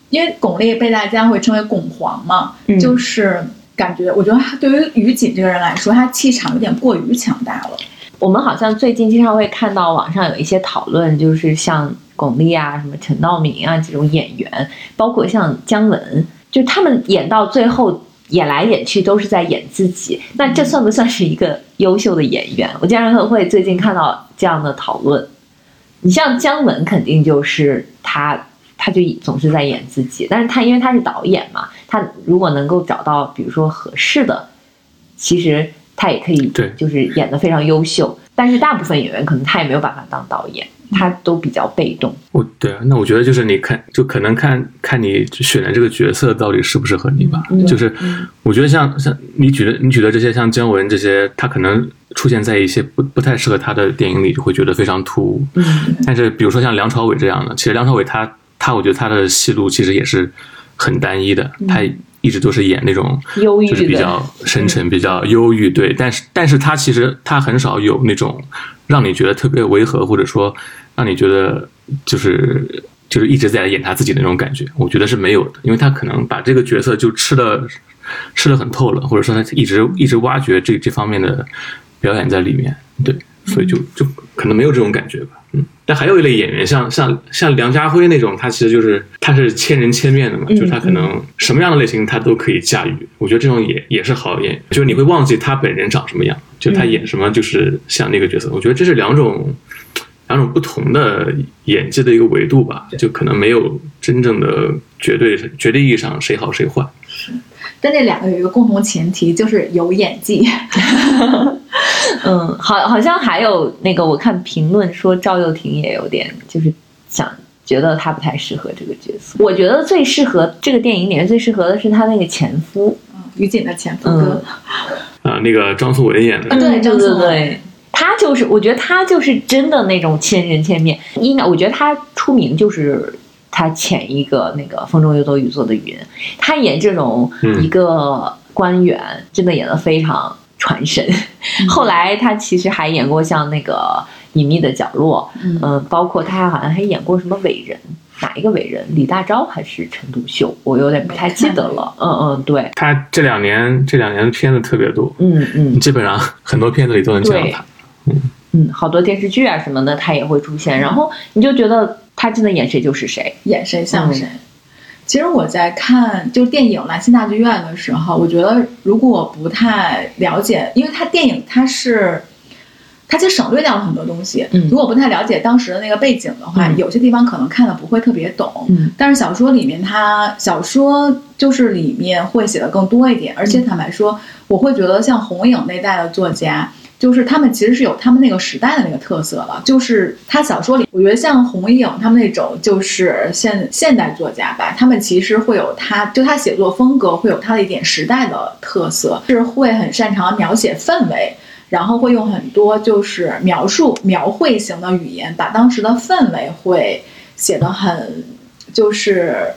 因为巩俐被大家会称为巩皇嘛，嗯就是感觉我觉得她对于于锦这个人来说，她气场有点过于强大了。我们好像最近经常会看到网上有一些讨论，就是像巩俐啊、什么陈道明啊这种演员，包括像姜文，就他们演到最后演来演去都是在演自己，那这算不算是一个优秀的演员？我经常会最近看到这样的讨论。你像姜文，肯定就是他，他就总是在演自己，但是他因为他是导演嘛，他如果能够找到比如说合适的，其实他也可以对就是演的非常优秀。但是大部分演员可能他也没有办法当导演，他都比较被动。我对啊，那我觉得就是你看，就可能看看你选的这个角色到底适不适合你吧。嗯就是我觉得像像你举的你举的这些像姜文这些，他可能出现在一些不不太适合他的电影里，就会觉得非常突兀。嗯但是比如说像梁朝伟这样的，其实梁朝伟他他我觉得他的戏路其实也是很单一的，他一直都是演那种忧郁就是比较深沉、比较忧郁，对。但是但是他其实他很少有那种让你觉得特别违和，或者说让你觉得就是就是一直在演他自己的那种感觉，我觉得是没有的，因为他可能把这个角色就吃的吃的很透了，或者说他一直一直挖掘这这方面的表演在里面，对，所以就就可能没有这种感觉吧，嗯。但还有一类演员，像像像梁家辉那种，他其实就是他是千人千面的嘛，就是他可能什么样的类型他都可以驾驭。我觉得这种也也是好演员，就是你会忘记他本人长什么样，就他演什么就是像那个角色。我觉得这是两种两种不同的演技的一个维度吧，就可能没有真正的绝对绝对意义上谁好谁坏。但这两个有一个共同前提，就是有演技。*laughs* 嗯，好，好像还有那个，我看评论说赵又廷也有点就是想觉得他不太适合这个角色。我觉得最适合这个电影里面最适合的是他那个前夫，于锦的前夫哥，啊、那个张颂文演的啊，对嗯对张颂文对，他就是，我觉得他就是真的那种千人千面。应该，我觉得他出名就是他前一个那个《风中有朵雨做的云》，他演这种嗯一个官员，真的演的非常传神。后来他其实还演过像那个隐秘的角落，嗯嗯、包括他好像还演过什么伟人，哪一个伟人？李大钊还是陈独秀？我有点不太记得了。嗯嗯，对，他这两年这两年的片子特别多，嗯嗯基本上很多片子里都能见到他。嗯，好多电视剧啊什么的，他也会出现，然后你就觉得他真的演谁就是谁。演谁像嗯谁。其实我在看就电影《兰心大剧院》的时候，我觉得如果我不太了解，因为它电影它是。它其实省略掉了很多东西。嗯如果不太了解当时的那个背景的话，嗯有些地方可能看的不会特别懂。嗯但是小说里面它，小说就是里面会写的更多一点，而且坦白说，我会觉得像红影那代的作家，就是他们其实是有他们那个时代的那个特色了。就是他小说里，我觉得像红影他们那种就是现现代作家吧，他们其实会有他就他写作风格会有他的一点时代的特色，是会很擅长描写氛围。然后会用很多就是描述描绘型的语言，把当时的氛围会写得很，就是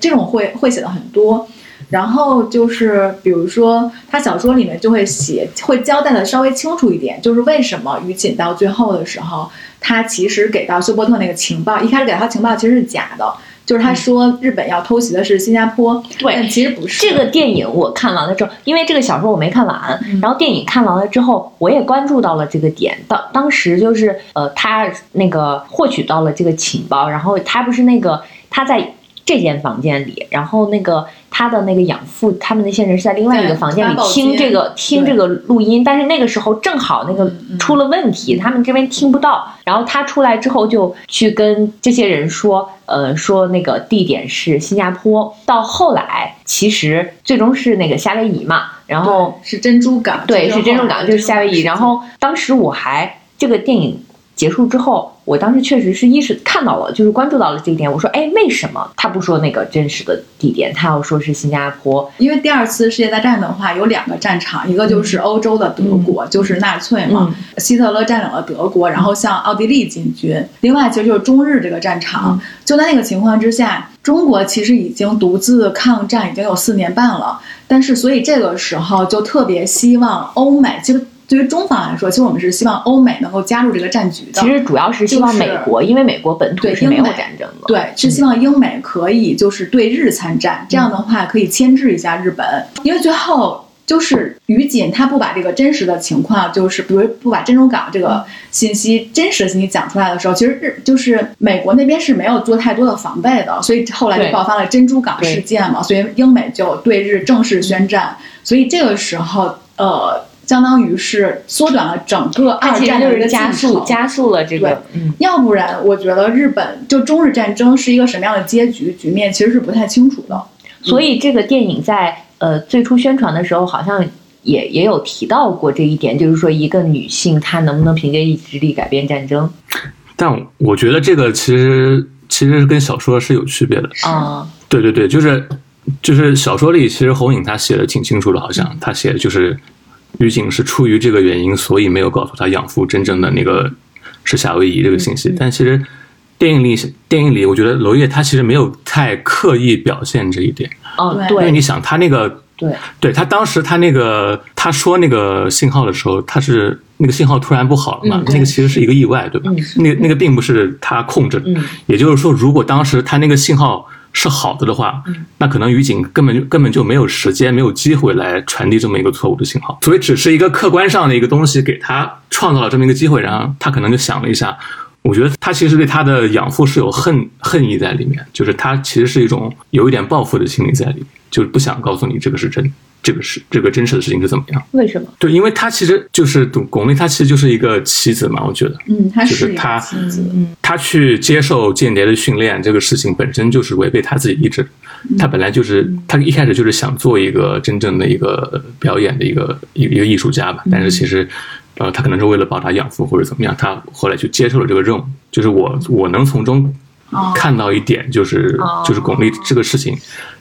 这种会会写的很多。然后就是比如说，他小说里面就会写，会交代的稍微清楚一点，就是为什么于锦到最后的时候，他其实给到休伯特那个情报，一开始给他情报其实是假的，就是他说日本要偷袭的是新加坡，对但其实不是这个电影我看完了之后，因为这个小说我没看完，嗯然后电影看完了之后，我也关注到了这个点。当当时就是呃，他那个获取到了这个情报，然后他不是那个他在这间房间里，然后那个他的那个养父他们那些人是在另外一个房间里听这个听这个录音，但是那个时候正好那个出了问题，他们这边听不到。然后他出来之后就去跟这些人说，呃，说那个地点是新加坡。到后来其实最终是那个夏威夷嘛，然后是珍珠港，对，是珍珠港，就是夏威夷。然后当时我还这个电影结束之后，我当时确实是意识看到了，就是关注到了这一点。我说，哎，为什么他不说那个真实的地点，他要说是新加坡？因为第二次世界大战的话有两个战场，一个就是欧洲的德国，就是纳粹嘛，希特勒占领了德国，然后向奥地利进军；另外其实就是中日这个战场。就在那个情况之下，中国其实已经独自抗战已经有四年半了，但是所以这个时候就特别希望欧美，其实对于中方来说，其实我们是希望欧美能够加入这个战局的。其实主要是希望就是美国，因为美国本土对是没有战争的。对，是希望英美可以就是对日参战，这样的话可以牵制一下日本，因为最后。就是于锦他不把这个真实的情况，就是比如不把珍珠港这个信息真实的信息讲出来的时候，其实日就是美国那边是没有做太多的防备的，所以后来就爆发了珍珠港事件嘛，所以英美就对日正式宣战，所以这个时候呃，相当于是缩短了整个二战的一个是加速加速了这个，嗯，要不然，我觉得日本就中日战争是一个什么样的结局局面，其实是不太清楚的。所以这个电影在呃最初宣传的时候，好像也也有提到过这一点，就是说一个女性她能不能凭借意志力改变战争但我觉得这个其实其实是跟小说是有区别的。啊？对对对，就是就是小说里其实侯颖他写的挺清楚的，好像他写的就是于景是出于这个原因，所以没有告诉他养父真正的那个是夏威夷这个信息。但其实电影里电影里，我觉得娄烨他其实没有太刻意表现这一点，哦，对。因为你想他那个对，对他当时他那个他说那个信号的时候，他是那个信号突然不好了嘛，嗯那个其实是一个意外，对吧？嗯。那那个并不是他控制的，嗯。也就是说，如果当时他那个信号是好的的话，嗯那可能于景根本就根本就没有时间、没有机会来传递这么一个错误的信号，所以只是一个客观上的一个东西给他创造了这么一个机会，然后他可能就想了一下。我觉得他其实对他的养父是有恨恨意在里面，就是他其实是一种有一点报复的心理在里面，就是不想告诉你这个是真，这个是这个真实的事情是怎么样。为什么？对，因为他其实就是巩巩俐，他其实就是一个棋子嘛，我觉得嗯，他就是一个他他去接受间谍的训练这个事情本身就是违背他自己意志的。他本来就是他一开始就是想做一个真正的一个表演的一个一个一个艺术家吧，但是其实。呃，他可能是为了报答养父或者怎么样，他后来就接受了这个任务。就是我我能从中哦看到一点，就是、哦就是巩俐这个事情，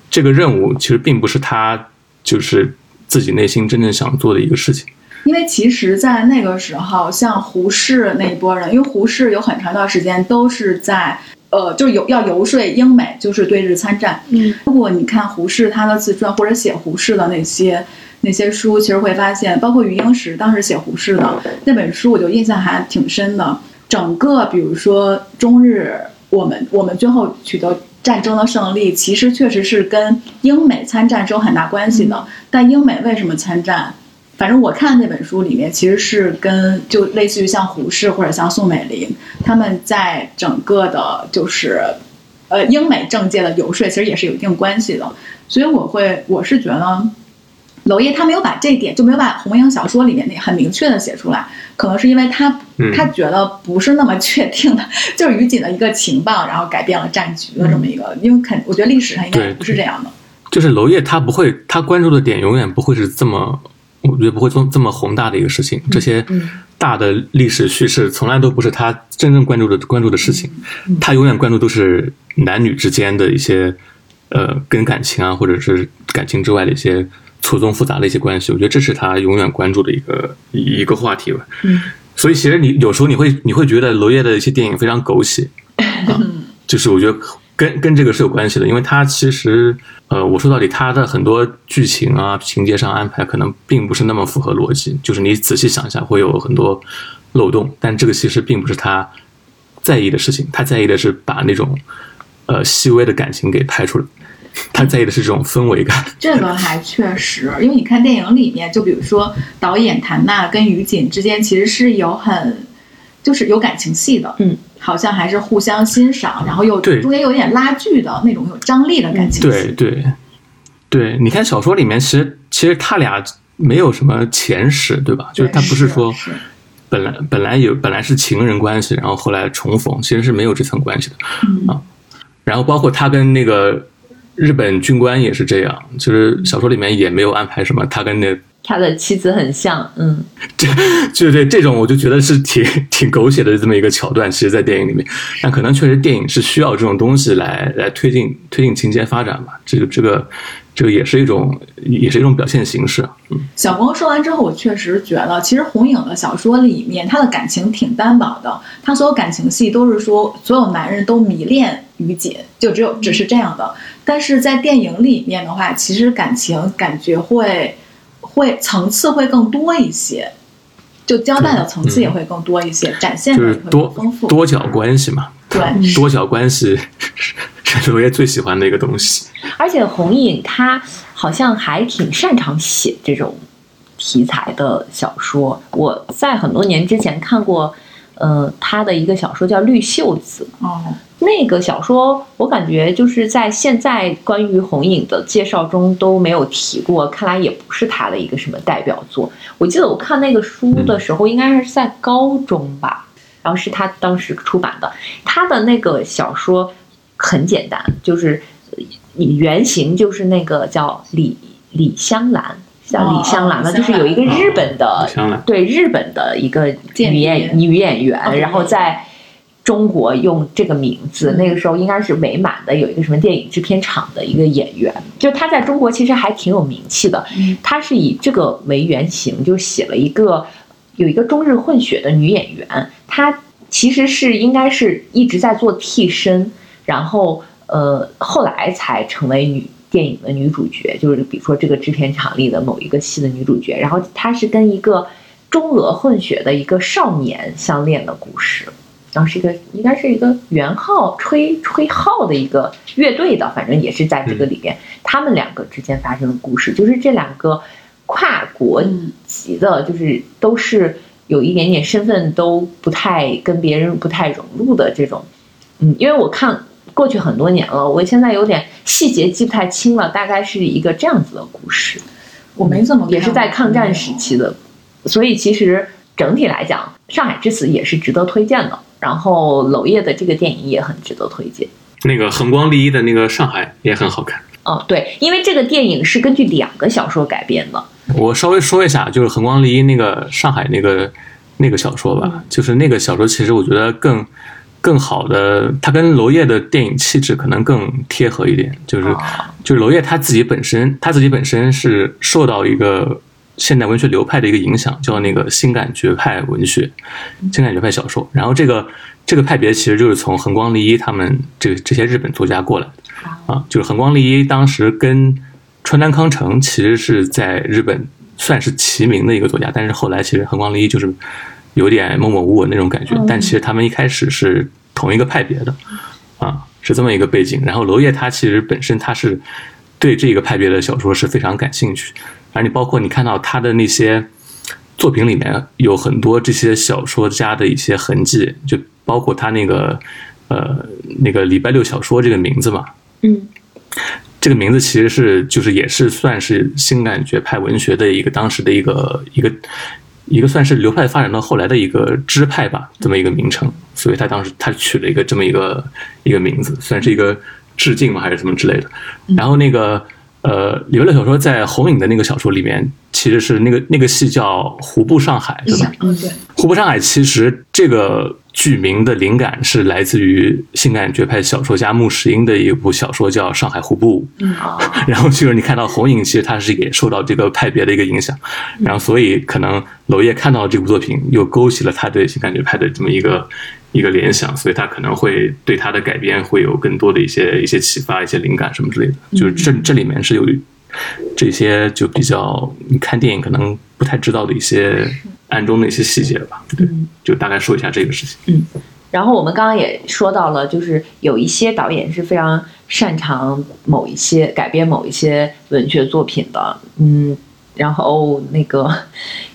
这个任务其实并不是他就是自己内心真正想做的一个事情。因为其实，在那个时候，像胡适那一波人，因为胡适有很长一段时间都是在呃，就是有要游说英美，就是对日参战。嗯，如果你看胡适他的自传或者写胡适的那些那些书，其实会发现，包括余英时当时写胡适的那本书，我就印象还挺深的。整个比如说中日，我们我们最后取得战争的胜利，其实确实是跟英美参战是有很大关系的。但英美为什么参战？反正我看那本书里面，其实是跟就类似于像胡适或者像宋美龄，他们在整个的，就是呃英美政界的游说，其实也是有一定关系的。所以我会，我是觉得娄烨他没有把这点，就没有把红樱小说里面那很明确的写出来，可能是因为他嗯他觉得不是那么确定的，*laughs* 就是于锦的一个情报，然后改变了战局的这么一个，因为肯我觉得历史上应该不是这样的。就是娄烨他不会，他关注的点永远不会是这么，我觉得不会做这么宏大的一个事情。这些大的历史叙事从来都不是他真正关注的关注的事情，他永远关注都是男女之间的一些呃跟感情啊，或者是感情之外的一些错综复杂的一些关系。我觉得这是他永远关注的一个一一个话题吧。嗯，所以其实你有时候你会你会觉得娄烨的一些电影非常狗血，*laughs* 啊、就是我觉得跟跟这个是有关系的，因为他其实呃，我说到底他的很多剧情啊情节上安排可能并不是那么符合逻辑，就是你仔细想一下会有很多漏洞，但这个其实并不是他在意的事情，他在意的是把那种呃细微的感情给拍出来，他在意的是这种氛围感。*laughs* 这个还确实，因为你看电影里面，就比如说导演谭娜跟于锦之间其实是有很，就是有感情戏的，嗯，好像还是互相欣赏，然后又对中间有点拉锯的那种有张力的感情戏。对对对，你看小说里面，其实其实他俩没有什么前史，对吧？就是他不是说是本来本来有本来是情人关系，然后后来重逢，其实是没有这层关系的嗯啊。然后包括他跟那个日本军官也是这样，就是小说里面也没有安排什么他跟那他的妻子很像，嗯，这 *laughs* 就对这种，我就觉得是挺 *laughs* 挺狗血的这么一个桥段。其实，在电影里面，但可能确实电影是需要这种东西来来推进推进情节发展吧。这个这个这个也是一种也是一种表现形式。嗯，小光说完之后，我确实觉得，其实红影的小说里面，他的感情挺单薄的。他所有感情戏都是说，所有男人都迷恋于姐，就只有只是这样的。但是在电影里面的话，其实感情感觉会会层次会更多一些，就交代的层次也会更多一些，展现的会就是多更丰富。多角关系嘛，对，*laughs* 多角关系 *laughs* 是娄烨最喜欢的一个东西。而且红影他好像还挺擅长写这种题材的小说。我在很多年之前看过，呃，他的一个小说叫《绿袖子》，哦，那个小说我感觉就是在现在关于红影的介绍中都没有提过，看来也不是他的一个什么代表作。我记得我看那个书的时候，应该是在高中吧，然后是他当时出版的。他的那个小说很简单，就是呃原型就是那个叫李李香兰，叫李香兰嘛，哦哦就是有一个日本的对日本的一个女演女演员，哦然后在中国用这个名字，嗯。那个时候应该是美满的有一个什么电影制片厂的一个演员，就她在中国其实还挺有名气的。嗯。她是以这个为原型，就写了一个有一个中日混血的女演员，她其实是应该是一直在做替身，然后呃后来才成为女。电影的女主角就是，比如说这个制片厂里的某一个戏的女主角，然后她是跟一个中俄混血的一个少年相恋的故事，然后是一个应该是一个圆号吹吹号的一个乐队的，反正也是在这个里边，他们两个之间发生的故事，就是这两个跨国嗯级的，就是都是有一点点身份都不太跟别人不太融入的这种，嗯，因为我看过去很多年了，我现在有点细节记不太清了，大概是一个这样子的故事。我没怎么也是在抗战时期的，所以其实整体来讲，《上海之死》也是值得推荐的。然后娄烨的这个电影也很值得推荐。那个横光利一的那个《上海》也很好看。哦，对，因为这个电影是根据两个小说改编的。我稍微说一下，就是横光利一那个上海那个那个小说吧，就是那个小说，其实我觉得更更好的，它跟娄烨的电影气质可能更贴合一点。就是哦就是娄烨他自己本身，他自己本身是受到一个现代文学流派的一个影响，叫那个新感觉派文学、新感觉派小说。然后这个这个派别其实就是从横光利一他们这这些日本作家过来的啊，就是横光利一当时跟川端康成其实是在日本算是齐名的一个作家，但是后来其实横光利一就是有点默默无闻那种感觉，但其实他们一开始是同一个派别的啊，是这么一个背景。然后娄烨他其实本身他是。对这个派别的小说是非常感兴趣，而你包括你看到他的那些作品里面有很多这些小说家的一些痕迹，就包括他那个呃那个礼拜六小说这个名字嘛，嗯，这个名字其实是就是也是算是新感觉派文学的一个当时的一个一个一个算是流派发展到后来的一个支派吧，这么一个名称，所以他当时他取了一个这么一个一个名字，算是一个。致敬嘛？还是什么之类的？然后那个呃，李维勒小说在红影的那个小说里面，其实是那个那个戏叫《湖部上海》，对吧？嗯，对。湖部上海其实这个剧名的灵感是来自于性感绝派小说家穆石英的一部小说叫《上海户部》。嗯 *laughs* 然后就是你看到红影，其实它是也受到这个派别的一个影响，然后所以可能娄烨看到这部作品，又勾起了他对性感绝派的这么一个。一个联想，所以他可能会对他的改编会有更多的一些一些启发、一些灵感什么之类的。就是这这里面是有这些就比较你看电影可能不太知道的一些暗中的一些细节吧。对，就大概说一下这个事情。嗯，然后我们刚刚也说到了，就是有一些导演是非常擅长某一些改编某一些文学作品的。嗯，然后那个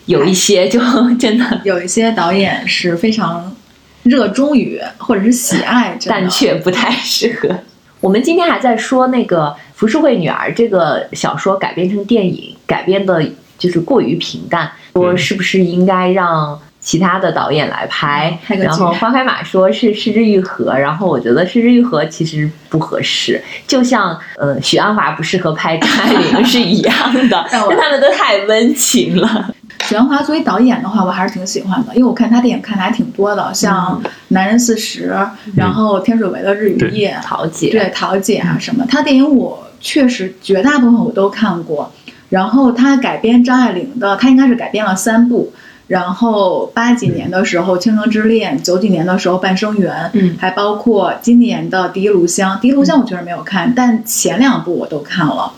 有一些就真的 *laughs* 有一些导演是非常。热衷于或者是喜爱，但却不太适合。我们今天还在说那个《浮世绘女儿》这个小说改编成电影，改编的就是过于平淡，说是不是应该让其他的导演来拍？然后花开马说是失之愈合，然后我觉得失之愈合其实不合适，就像呃许鞍华不适合拍张爱玲是一样的，*laughs* 但他们都太温情了。许鞍华作为导演的话，我还是挺喜欢的，因为我看他电影看的还挺多的，像《男人四十》，然后天水围的《日与夜》，桃姐，对桃姐啊什么，他电影我确实绝大部分我都看过。然后他改编张爱玲的，他应该是改编了三部。然后八几年的时候《倾城之恋》，九几年的时候《半生缘》，嗯，还包括今年的《第一炉香》。《第一炉香》我确实没有看，但前两部我都看了。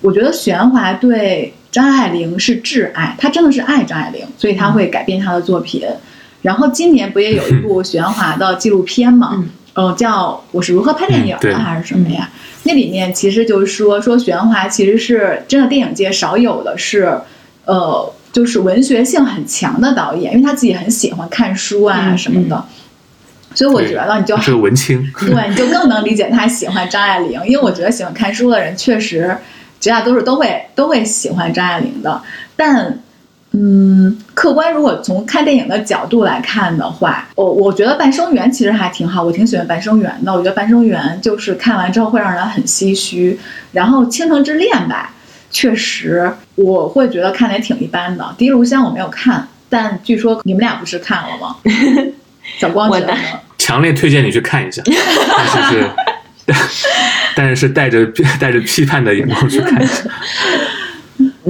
我觉得许鞍华对。张爱玲是挚爱，他真的是爱张爱玲，所以他会改编她的作品。然后今年不也有一部许鞍华的纪录片嘛？嗯，叫《我是如何拍电影的》还是什么呀？那里面其实就是说，说许鞍华其实是真的电影界少有的是，呃，就是文学性很强的导演，因为他自己很喜欢看书啊什么的。所以我觉得你就是文青，对，你就更能理解他喜欢张爱玲，因为我觉得喜欢看书的人确实。绝大多数都会都会喜欢张爱玲的，但，嗯，客观如果从看电影的角度来看的话，我我觉得《半生缘》其实还挺好，我挺喜欢《半生缘》的。我觉得《半生缘》就是看完之后会让人很唏嘘。然后《倾城之恋》吧，确实我会觉得看的也挺一般的。《第一炉香》我没有看，但据说你们俩不是看了吗？*laughs* 小光觉得，强烈推荐你去看一下，*laughs* 但是。但是带着 *laughs* 带着批判的眼光去看。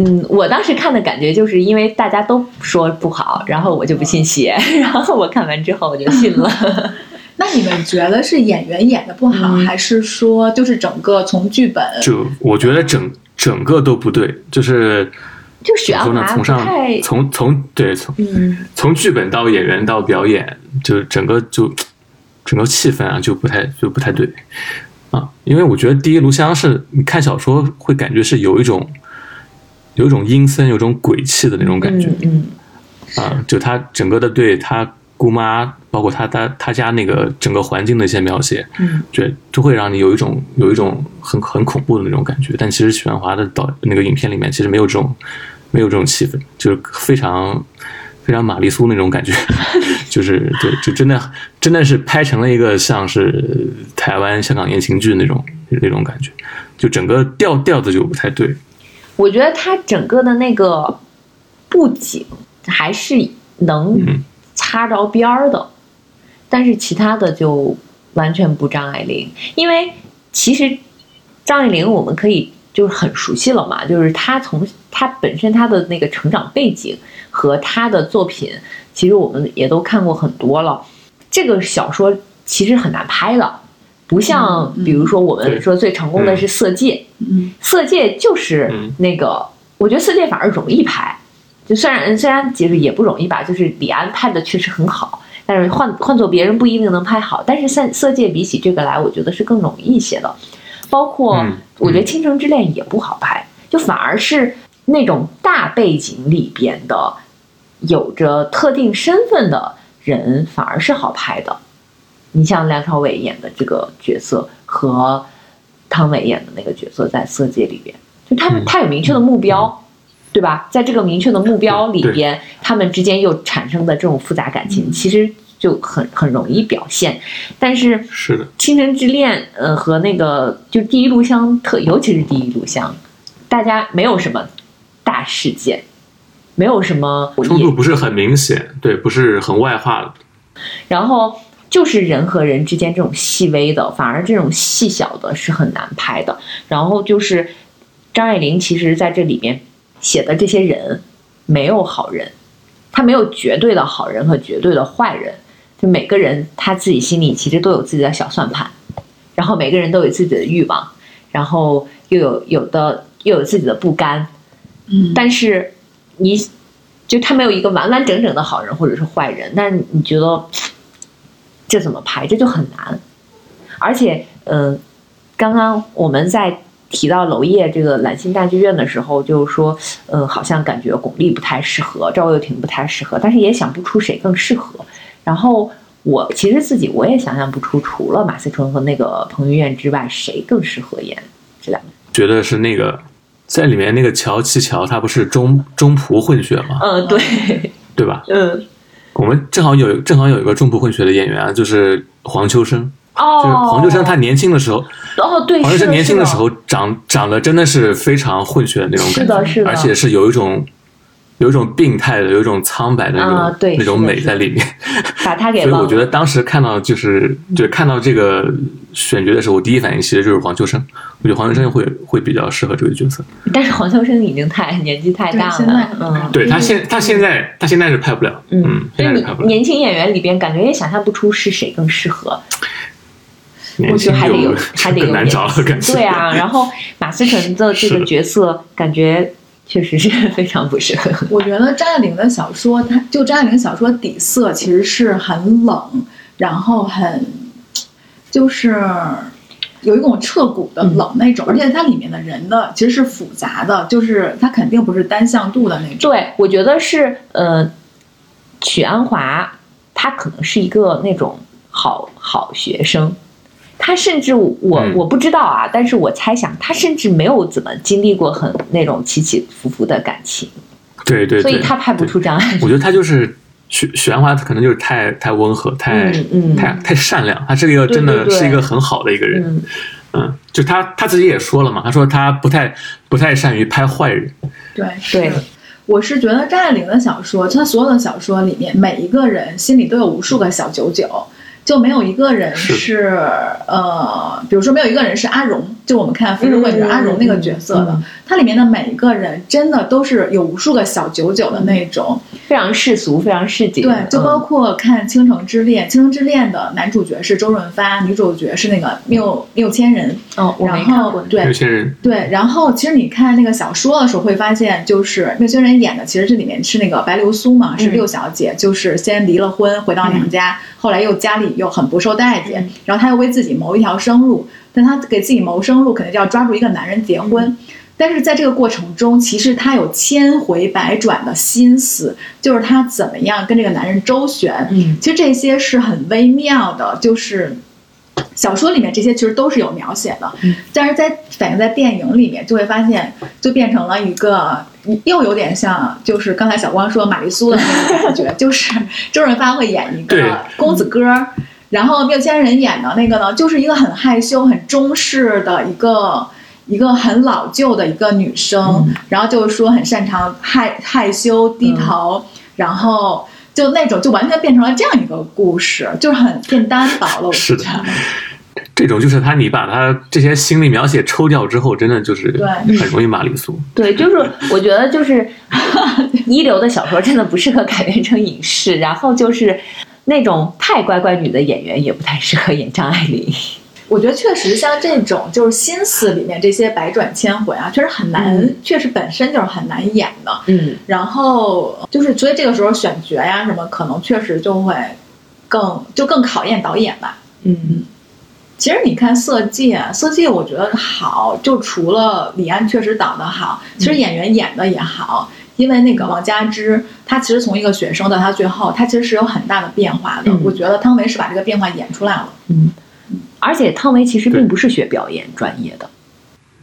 嗯，我当时看的感觉就是因为大家都说不好，然后我就不信邪，*laughs* 然后我看完之后我就信了。*laughs* 那你们觉得是演员演的不好，还是说就是整个从剧本？就我觉得整整个都不对，就是就选华从上从从对从从剧本到演员到表演，就整个就整个气氛啊就不太就不太对。啊，因为我觉得《第一炉香》是你看小说会感觉是有一种，有一种阴森、有种鬼气的那种感觉。嗯，啊，就他整个的对他姑妈，包括他他他家那个整个环境的一些描写，嗯，对，都会让你有一种有一种很很恐怖的那种感觉。但其实许鞍华的导那个影片里面其实没有这种没有这种气氛，就是非常。非常玛丽苏那种感觉，*laughs* 就是对，就真的真的是拍成了一个像是台湾、香港言情剧那种那种感觉，就整个调调子就不太对。我觉得他整个的那个布景还是能擦着边儿的，但是其他的就完全不张爱玲，因为其实张爱玲我们可以。就是很熟悉了嘛，就是她从她本身她的那个成长背景和她的作品，其实我们也都看过很多了。这个小说其实很难拍的，不像比如说我们说最成功的是《色戒》，嗯，色戒就是嗯那个，我觉得色戒反而容易拍，就虽然虽然其实也不容易吧，就是李安拍的确实很好，但是换换做别人不一定能拍好，但是色色戒比起这个来，我觉得是更容易一些的，包括嗯我觉得《倾城之恋》也不好拍，就反而是那种大背景里边的有着特定身份的人反而是好拍的。你像梁朝伟演的这个角色和汤唯演的那个角色，在《色戒》里边，就他们嗯他有明确的目标，对吧？在这个明确的目标里边，他们之间又产生的这种复杂感情，嗯其实就很很容易表现。但是是的，《倾城之恋》呃和那个就《第一炉香》特，尤其是《第一炉香》，大家没有什么大事件，没有什么冲突不是很明显，对，不是很外化的。然后就是人和人之间这种细微的，反而这种细小的是很难拍的。然后就是张爱玲其实在这里面写的这些人没有好人，他没有绝对的好人和绝对的坏人，就每个人他自己心里其实都有自己的小算盘，然后每个人都有自己的欲望，然后又有有的又有自己的不甘，嗯，但是你就他没有一个完完整整的好人或者是坏人，那你觉得这怎么拍？这就很难。而且，嗯、刚刚我们在提到娄烨这个兰心大剧院的时候，就是说，嗯、好像感觉巩俐不太适合，赵又廷不太适合，但是也想不出谁更适合。然后我其实自己我也想象不出，除了马思纯和那个彭于晏之外，谁更适合演这两个？觉得是那个在里面那个乔七乔，他不是中中葡混血吗，嗯，对，对吧？嗯，我们正好有正好有一个中葡混血的演员啊，就是黄秋生。哦，就是黄秋生，他年轻的时候，哦，对，黄秋生年轻的时候长长得真的是非常混血的那种感觉，是的是的。而且是有一种有一种病态的、有一种苍白的那种、啊对那种美在里面。*laughs* 把他给所以。我觉得当时看到就是就看到这个选角的时候，我第一反应其实就是黄秋生。我觉得黄秋生会会比较适合这个角色。但是黄秋生已经太年纪太大了，嗯，对他现他现在他现在是拍不了，嗯嗯，所以你现在是拍不了。年轻演员里边，感觉也想象不出是谁更适合，年我觉得还得有有 *laughs* 还得有更难找了，感觉。对啊，然后马思纯的这个角色，感觉确实是 *laughs* 非常不适合。我觉得张爱玲的小说，它就张爱玲小说底色其实是很冷，然后很就是有一种彻骨的冷那种，而且它里面的人的其实是复杂的，就是它肯定不是单向度的那种。对，我觉得是呃，曲安华他可能是一个那种好好学生，他甚至我嗯我不知道啊，但是我猜想他甚至没有怎么经历过很那种起起伏伏的感情，对对对，所以他拍不出张爱玲。我觉得他就是许许鞍华，他可能就是太太温和，太、嗯嗯太太善良，他是一个真的是一个很好的一个人。嗯嗯，就他他自己也说了嘛，他说他不太不太善于拍坏人。对对是我是觉得张爱玲的小说，她所有的小说里面，每一个人心里都有无数个小九九，就没有一个人是是呃，比如说没有一个人是阿荣，就我们看《非洲贵女》嗯阿荣那个角色的，嗯它里面的每一个人真的都是有无数个小九九的那种。非常世俗，非常市井。对，就包嗯括看《倾城之恋》，《倾城之恋》的男主角是周润发，女主角是那个缪缪千人。哦，我没然看过。后对缪千人对，然后其实你看那个小说的时候，会发现就是缪千人演的，其实这里面是那个白流苏嘛，是嗯六小姐，就是先离了婚回到娘家，后来又家里又很不受待见，嗯然后她又为自己谋一条生路，但她给自己谋生路，肯定就要抓住一个男人结婚。嗯但是在这个过程中，其实她有千回百转的心思，就是她怎么样跟这个男人周旋。嗯其实这些是很微妙的，就是小说里面这些其实都是有描写的，嗯。但是在反映在电影里面，就会发现就变成了一个又有点像，就是刚才小光说玛丽苏的那种感觉，就是 *laughs* 周润发会演一个公子哥儿，然后缪千人演的那个呢，就是一个很害羞、很中式的一个。一个很老旧的一个女生，嗯。然后就是说很擅长害害羞低头，然后就那种就完全变成了这样一个故事，就是很变单薄了。我是的觉得这种就是他，你把他这些心理描写抽掉之后，真的就是对很容易玛丽苏。对，就是我觉得就是 *laughs* 一流的小说真的不适合改编成影视，然后就是那种太乖乖女的演员也不太适合演张爱玲。我觉得确实像这种就是心思里面这些百转千回啊，确实很难，嗯确实本身就是很难演的。嗯，然后就是，所以这个时候选角呀什么，可能确实就会更就更考验导演吧。嗯其实你看《色戒》，《色戒》我觉得好，就除了李安确实导的好，其实演员演的也好。因为那个王佳芝，她其实从一个学生到她最后，她其实是有很大的变化的。嗯我觉得汤唯是把这个变化演出来了。嗯，而且汤唯其实并不是学表演专业的。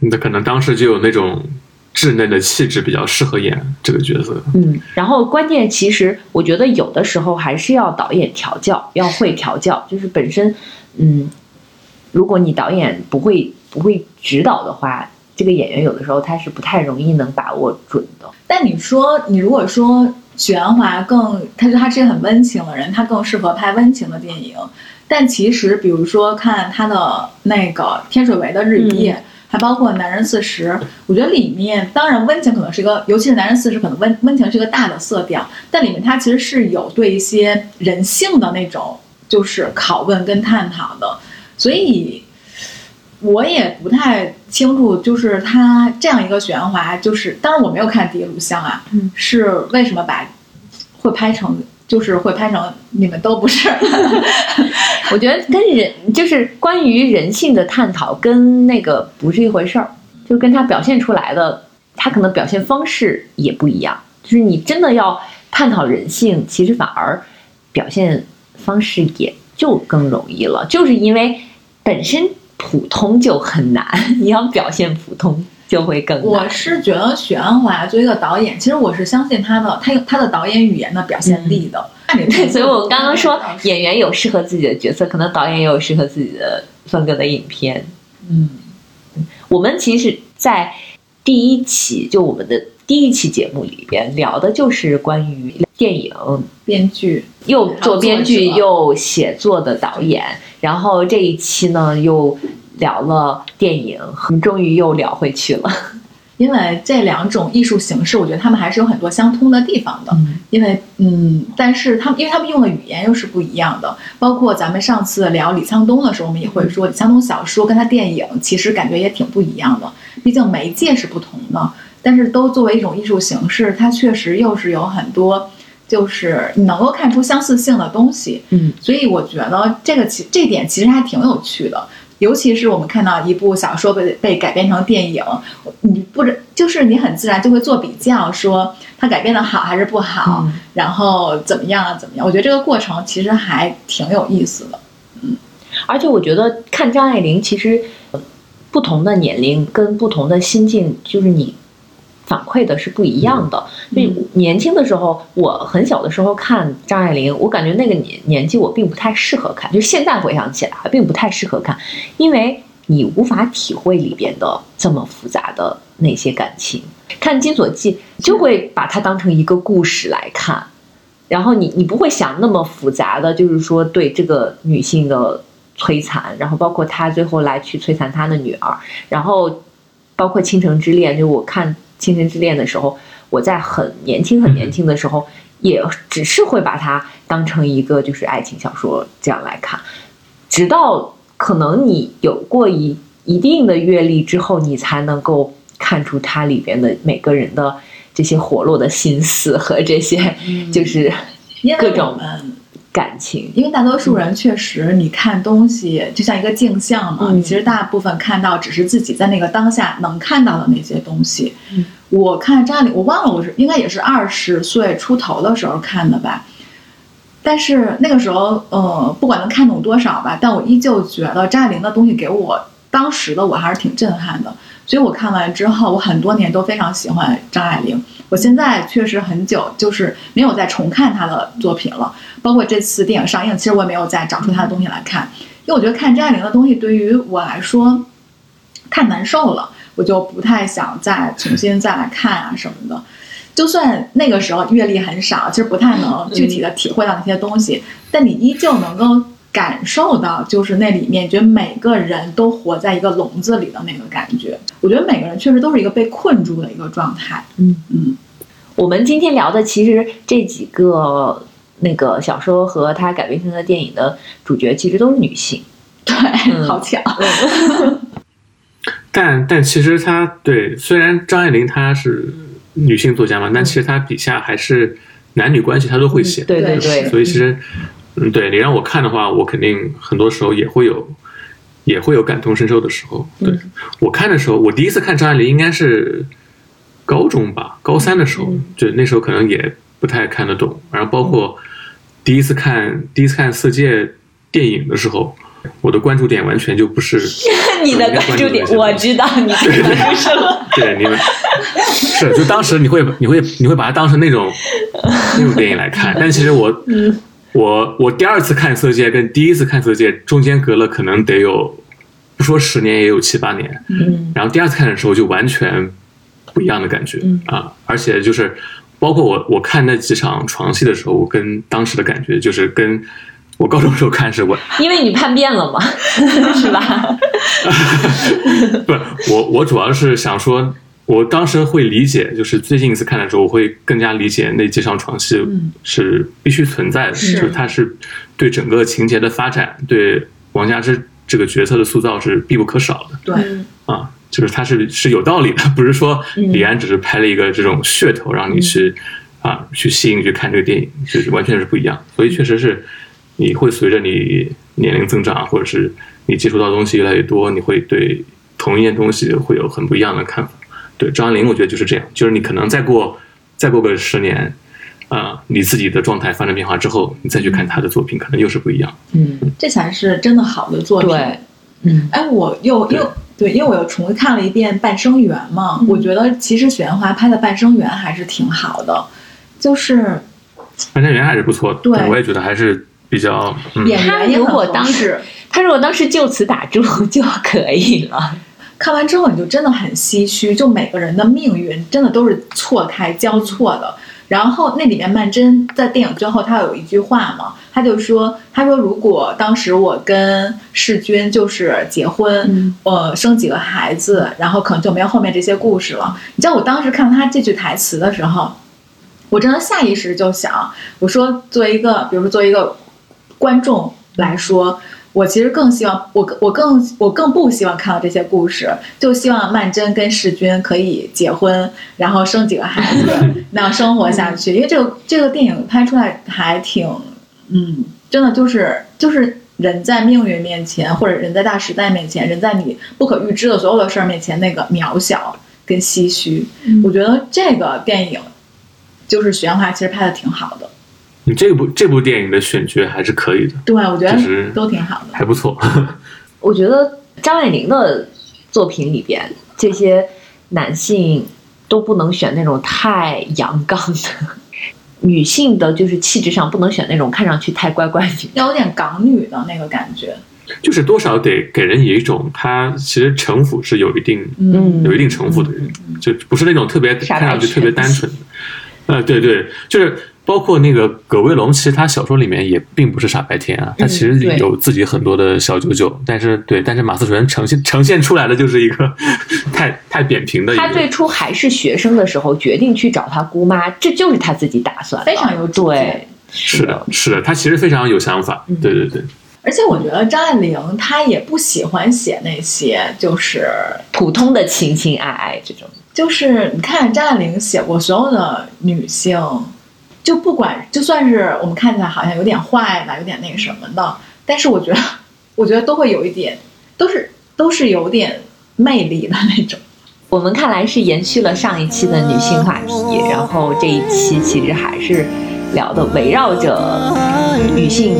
那可能当时就有那种稚嫩的气质，比较适合演这个角色。嗯，然后关键其实我觉得有的时候还是要导演调教，要会调教，就是本身，嗯，如果你导演不会不会指导的话，这个演员有的时候他是不太容易能把握准的。但你说，你如果说许鞍华更，他说他是一个很温情的人，他更适合拍温情的电影。但其实，比如说看他的那个天水围的日与夜，还包括男人四十，我觉得里面当然温情可能是一个，尤其是男人四十，可能温温情是一个大的色调，但里面它其实是有对一些人性的那种就是拷问跟探讨的，所以。我也不太清楚，就是他这样一个许鞍华，就是当然我没有看《第一录像》啊，嗯是为什么把会拍成，就是会拍成你们都不是，*laughs* 我觉得跟人就是关于人性的探讨，跟那个不是一回事儿，就跟他表现出来的，他可能表现方式也不一样。就是你真的要探讨人性，其实反而表现方式也就更容易了，就是因为本身普通就很难，你要表现普通就会更难。我是觉得许鞍华作为一个导演，其实我是相信他的，他有他的导演语言的表现力的。对，所以我刚刚说演员有适合自己的角色，可能导演也有适合自己的风格的影片。嗯，我们其实，在第一期就我们的第一期节目里边聊的就是关于电影编剧又做编剧又写作的导演，然后这一期呢又聊了电影，我们终于又聊回去了。*laughs* 因为这两种艺术形式，我觉得他们还是有很多相通的地方的。嗯因为嗯，但是他们因为他们用的语言又是不一样的，包括咱们上次聊李沧东的时候，我们也会说李沧东小说跟他电影其实感觉也挺不一样的，毕竟媒介是不同的，但是都作为一种艺术形式，它确实又是有很多就是你能够看出相似性的东西，嗯，所以我觉得这个其这点其实还挺有趣的。尤其是我们看到一部小说被被改编成电影，你不知就是你很自然就会做比较，说它改编的好还是不好，嗯然后怎么样啊怎么样？我觉得这个过程其实还挺有意思的。嗯而且我觉得看张爱玲，其实呃不同的年龄跟不同的心境，就是你反馈的是不一样的。所以年轻的时候，我很小的时候看张爱玲，我感觉那个年年纪我并不太适合看，就现在回想起来，并不太适合看，因为你无法体会里边的这么复杂的那些感情。看《金锁记》就会把它当成一个故事来看，然后你你不会想那么复杂的，就是说对这个女性的摧残，然后包括她最后来去摧残她的女儿，然后包括《倾城之恋》，就我看《倾城之恋》的时候，我在很年轻很年轻的时候，也只是会把它当成一个就是爱情小说这样来看，直到可能你有过一一定的阅历之后，你才能够看出它里边的每个人的这些活络的心思和这些就是各种感情。因为大多数人确实，你看东西就像一个镜像嘛，嗯你其实大部分看到只是自己在那个当下能看到的那些东西。嗯我看张爱玲，我忘了我是应该也是二十岁出头的时候看的吧。但是那个时候，呃，不管能看懂多少吧，但我依旧觉得张爱玲的东西给我当时的我还是挺震撼的。所以我看完之后，我很多年都非常喜欢张爱玲。我现在确实很久就是没有再重看他的作品了，包括这次电影上映，其实我也没有再找出他的东西来看，因为我觉得看张爱玲的东西对于我来说太难受了，我就不太想再重新再来看啊什么的。就算那个时候阅历很少，其实不太能具体的体会到那些东西，但你依旧能够感受到，就是那里面觉得每个人都活在一个笼子里的那个感觉。我觉得每个人确实都是一个被困住的一个状态。嗯嗯，我们今天聊的其实这几个那个小说和它改编成的电影的主角，其实都是女性。对，好巧。*laughs* 但但其实他对，虽然张爱玲她是女性作家嘛，但其实她笔下还是男女关系她都会写。对对对对，所以其实，嗯，对你让我看的话，我肯定很多时候也会有，也会有感同身受的时候。对、嗯我看的时候，我第一次看张爱玲应该是高中吧，高三的时候，嗯就那时候可能也不太看得懂。然后包括第一次看第一次看《色戒》电影的时候，我的关注点完全就不是 *laughs* 你的关注点我知道，你的关注什么？对你们是就当时你会你会你会把它当成那种 *laughs* 那种电影来看，但其实我嗯我我第二次看《色戒》跟第一次看《色戒》中间隔了可能得有不说十年也有七八年，嗯然后第二次看的时候就完全不一样的感觉、嗯啊，而且就是包括我我看那几场床戏的时候，我跟当时的感觉就是跟我高中时候看是我 *laughs* 因为你叛变了嘛，是吧？*laughs* 不是我，我主要是想说，我当时会理解，就是最近一次看的时候，我会更加理解那几场床戏嗯。是必须存在的，是。就是它是对整个情节的发展，对王佳芝这个角色的塑造是必不可少的对，啊，就是它是是有道理的，*laughs* 不是说嗯。李安只是拍了一个这种噱头让你去、啊去吸引你去看这个电影，就是完全是不一样，所以确实是你会随着你年龄增长，或者是你接触到东西越来越多，你会对同一件东西会有很不一样的看法。对张爱玲，我觉得就是这样，就是你可能再过再过个十年，啊、你自己的状态发生变化之后，你再去看她的作品，可能又是不一样。嗯，这才是真的好的作品。对，嗯哎，我又又对，因为我又重看了一遍《半生缘》嘛，嗯我觉得其实许鞍华拍的《半生缘》还是挺好的，就是半生缘还是不错的，对我也觉得还是比较嗯。演员如果当时。他如果当时就此打住 *laughs* 就可以了。看完之后你就真的很唏嘘，就每个人的命运真的都是错开交错的。然后那里面曼桢在电影最后，她有一句话嘛，她就说：“她说如果当时我跟世军就是结婚，嗯呃，生几个孩子，然后可能就没有后面这些故事了。”你知道我当时看到她这句台词的时候，我真的下意识就想，我说作为一个，比如说作为一个观众来说，我其实更希望，我我更我更不希望看到这些故事，就希望曼桢跟世钧可以结婚，然后生几个孩子，那样生活下去。因为这个这个电影拍出来还挺，嗯，真的就是就是人在命运面前，或者人在大时代面前，人在你不可预知的所有的事儿面前那个渺小跟唏嘘。我觉得这个电影就是许鞍华其实拍的挺好的，你这部这部电影的选角还是可以的，对我觉就是得都挺好的。还不错。*laughs* 我觉得张爱玲的作品里边，这些男性都不能选那种太阳刚的，女性的就是气质上不能选那种看上去太乖乖女。要有点港女的那个感觉，就是多少得给人以一种他其实城府是有一定嗯有一定城府的人，就不是那种特别看上去特别单纯的。呃，对对，就是包括那个葛威龙，其实他小说里面也并不是傻白甜啊，他其实有自己很多的小九九，但是对，但是马思纯呈现呈现出来的就是一个 *laughs* 太太扁平的他最，初还是学生的时候，决定去找他姑妈，这就是他自己打算的，非常有主见。对，是的，是的，他其实非常有想法，嗯。对对对，而且我觉得张爱玲她也不喜欢写那些就是普通的情情爱爱这种。就是你看张爱玲写过所有的女性，就不管就算是我们看起来好像有点坏的，有点那个什么的，但是我觉得我觉得都会有一点，都是都是有点魅力的那种。我们看来是延续了上一期的女性话题，然后这一期其实还是聊的围绕着女性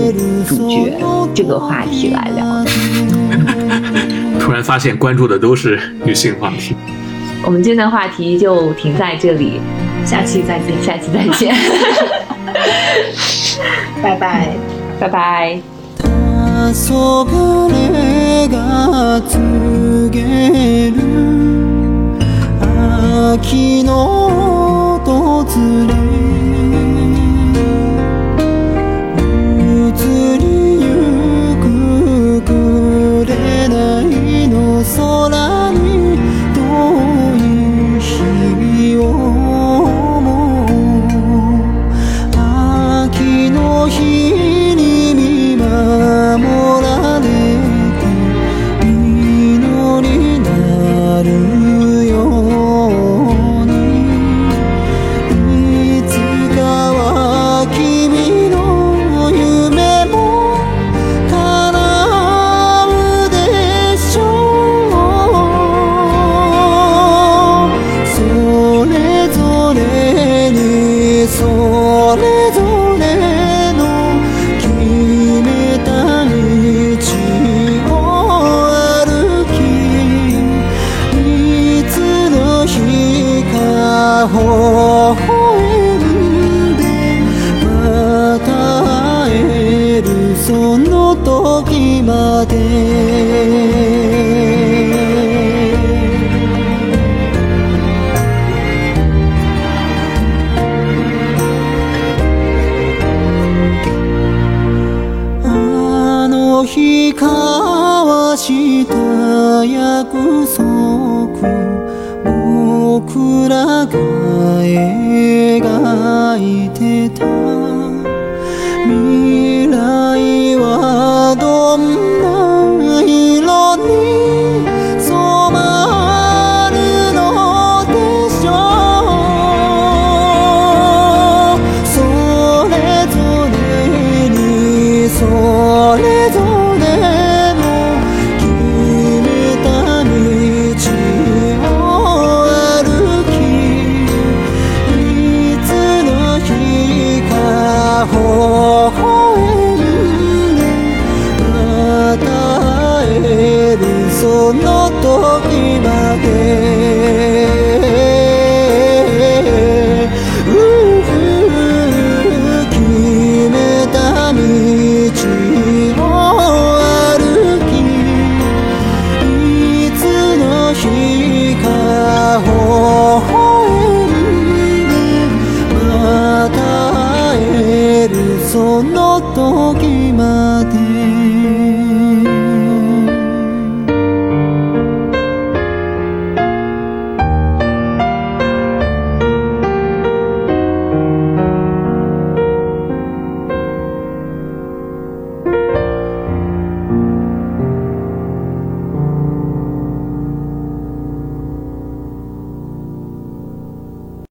主角这个话题来聊的。*laughs* 突然发现关注的都是女性话题，我们今天的话题就停在这里，下期再见，下期再见，*laughs* 拜拜。拜拜。黄昏が告げる秋の訪れ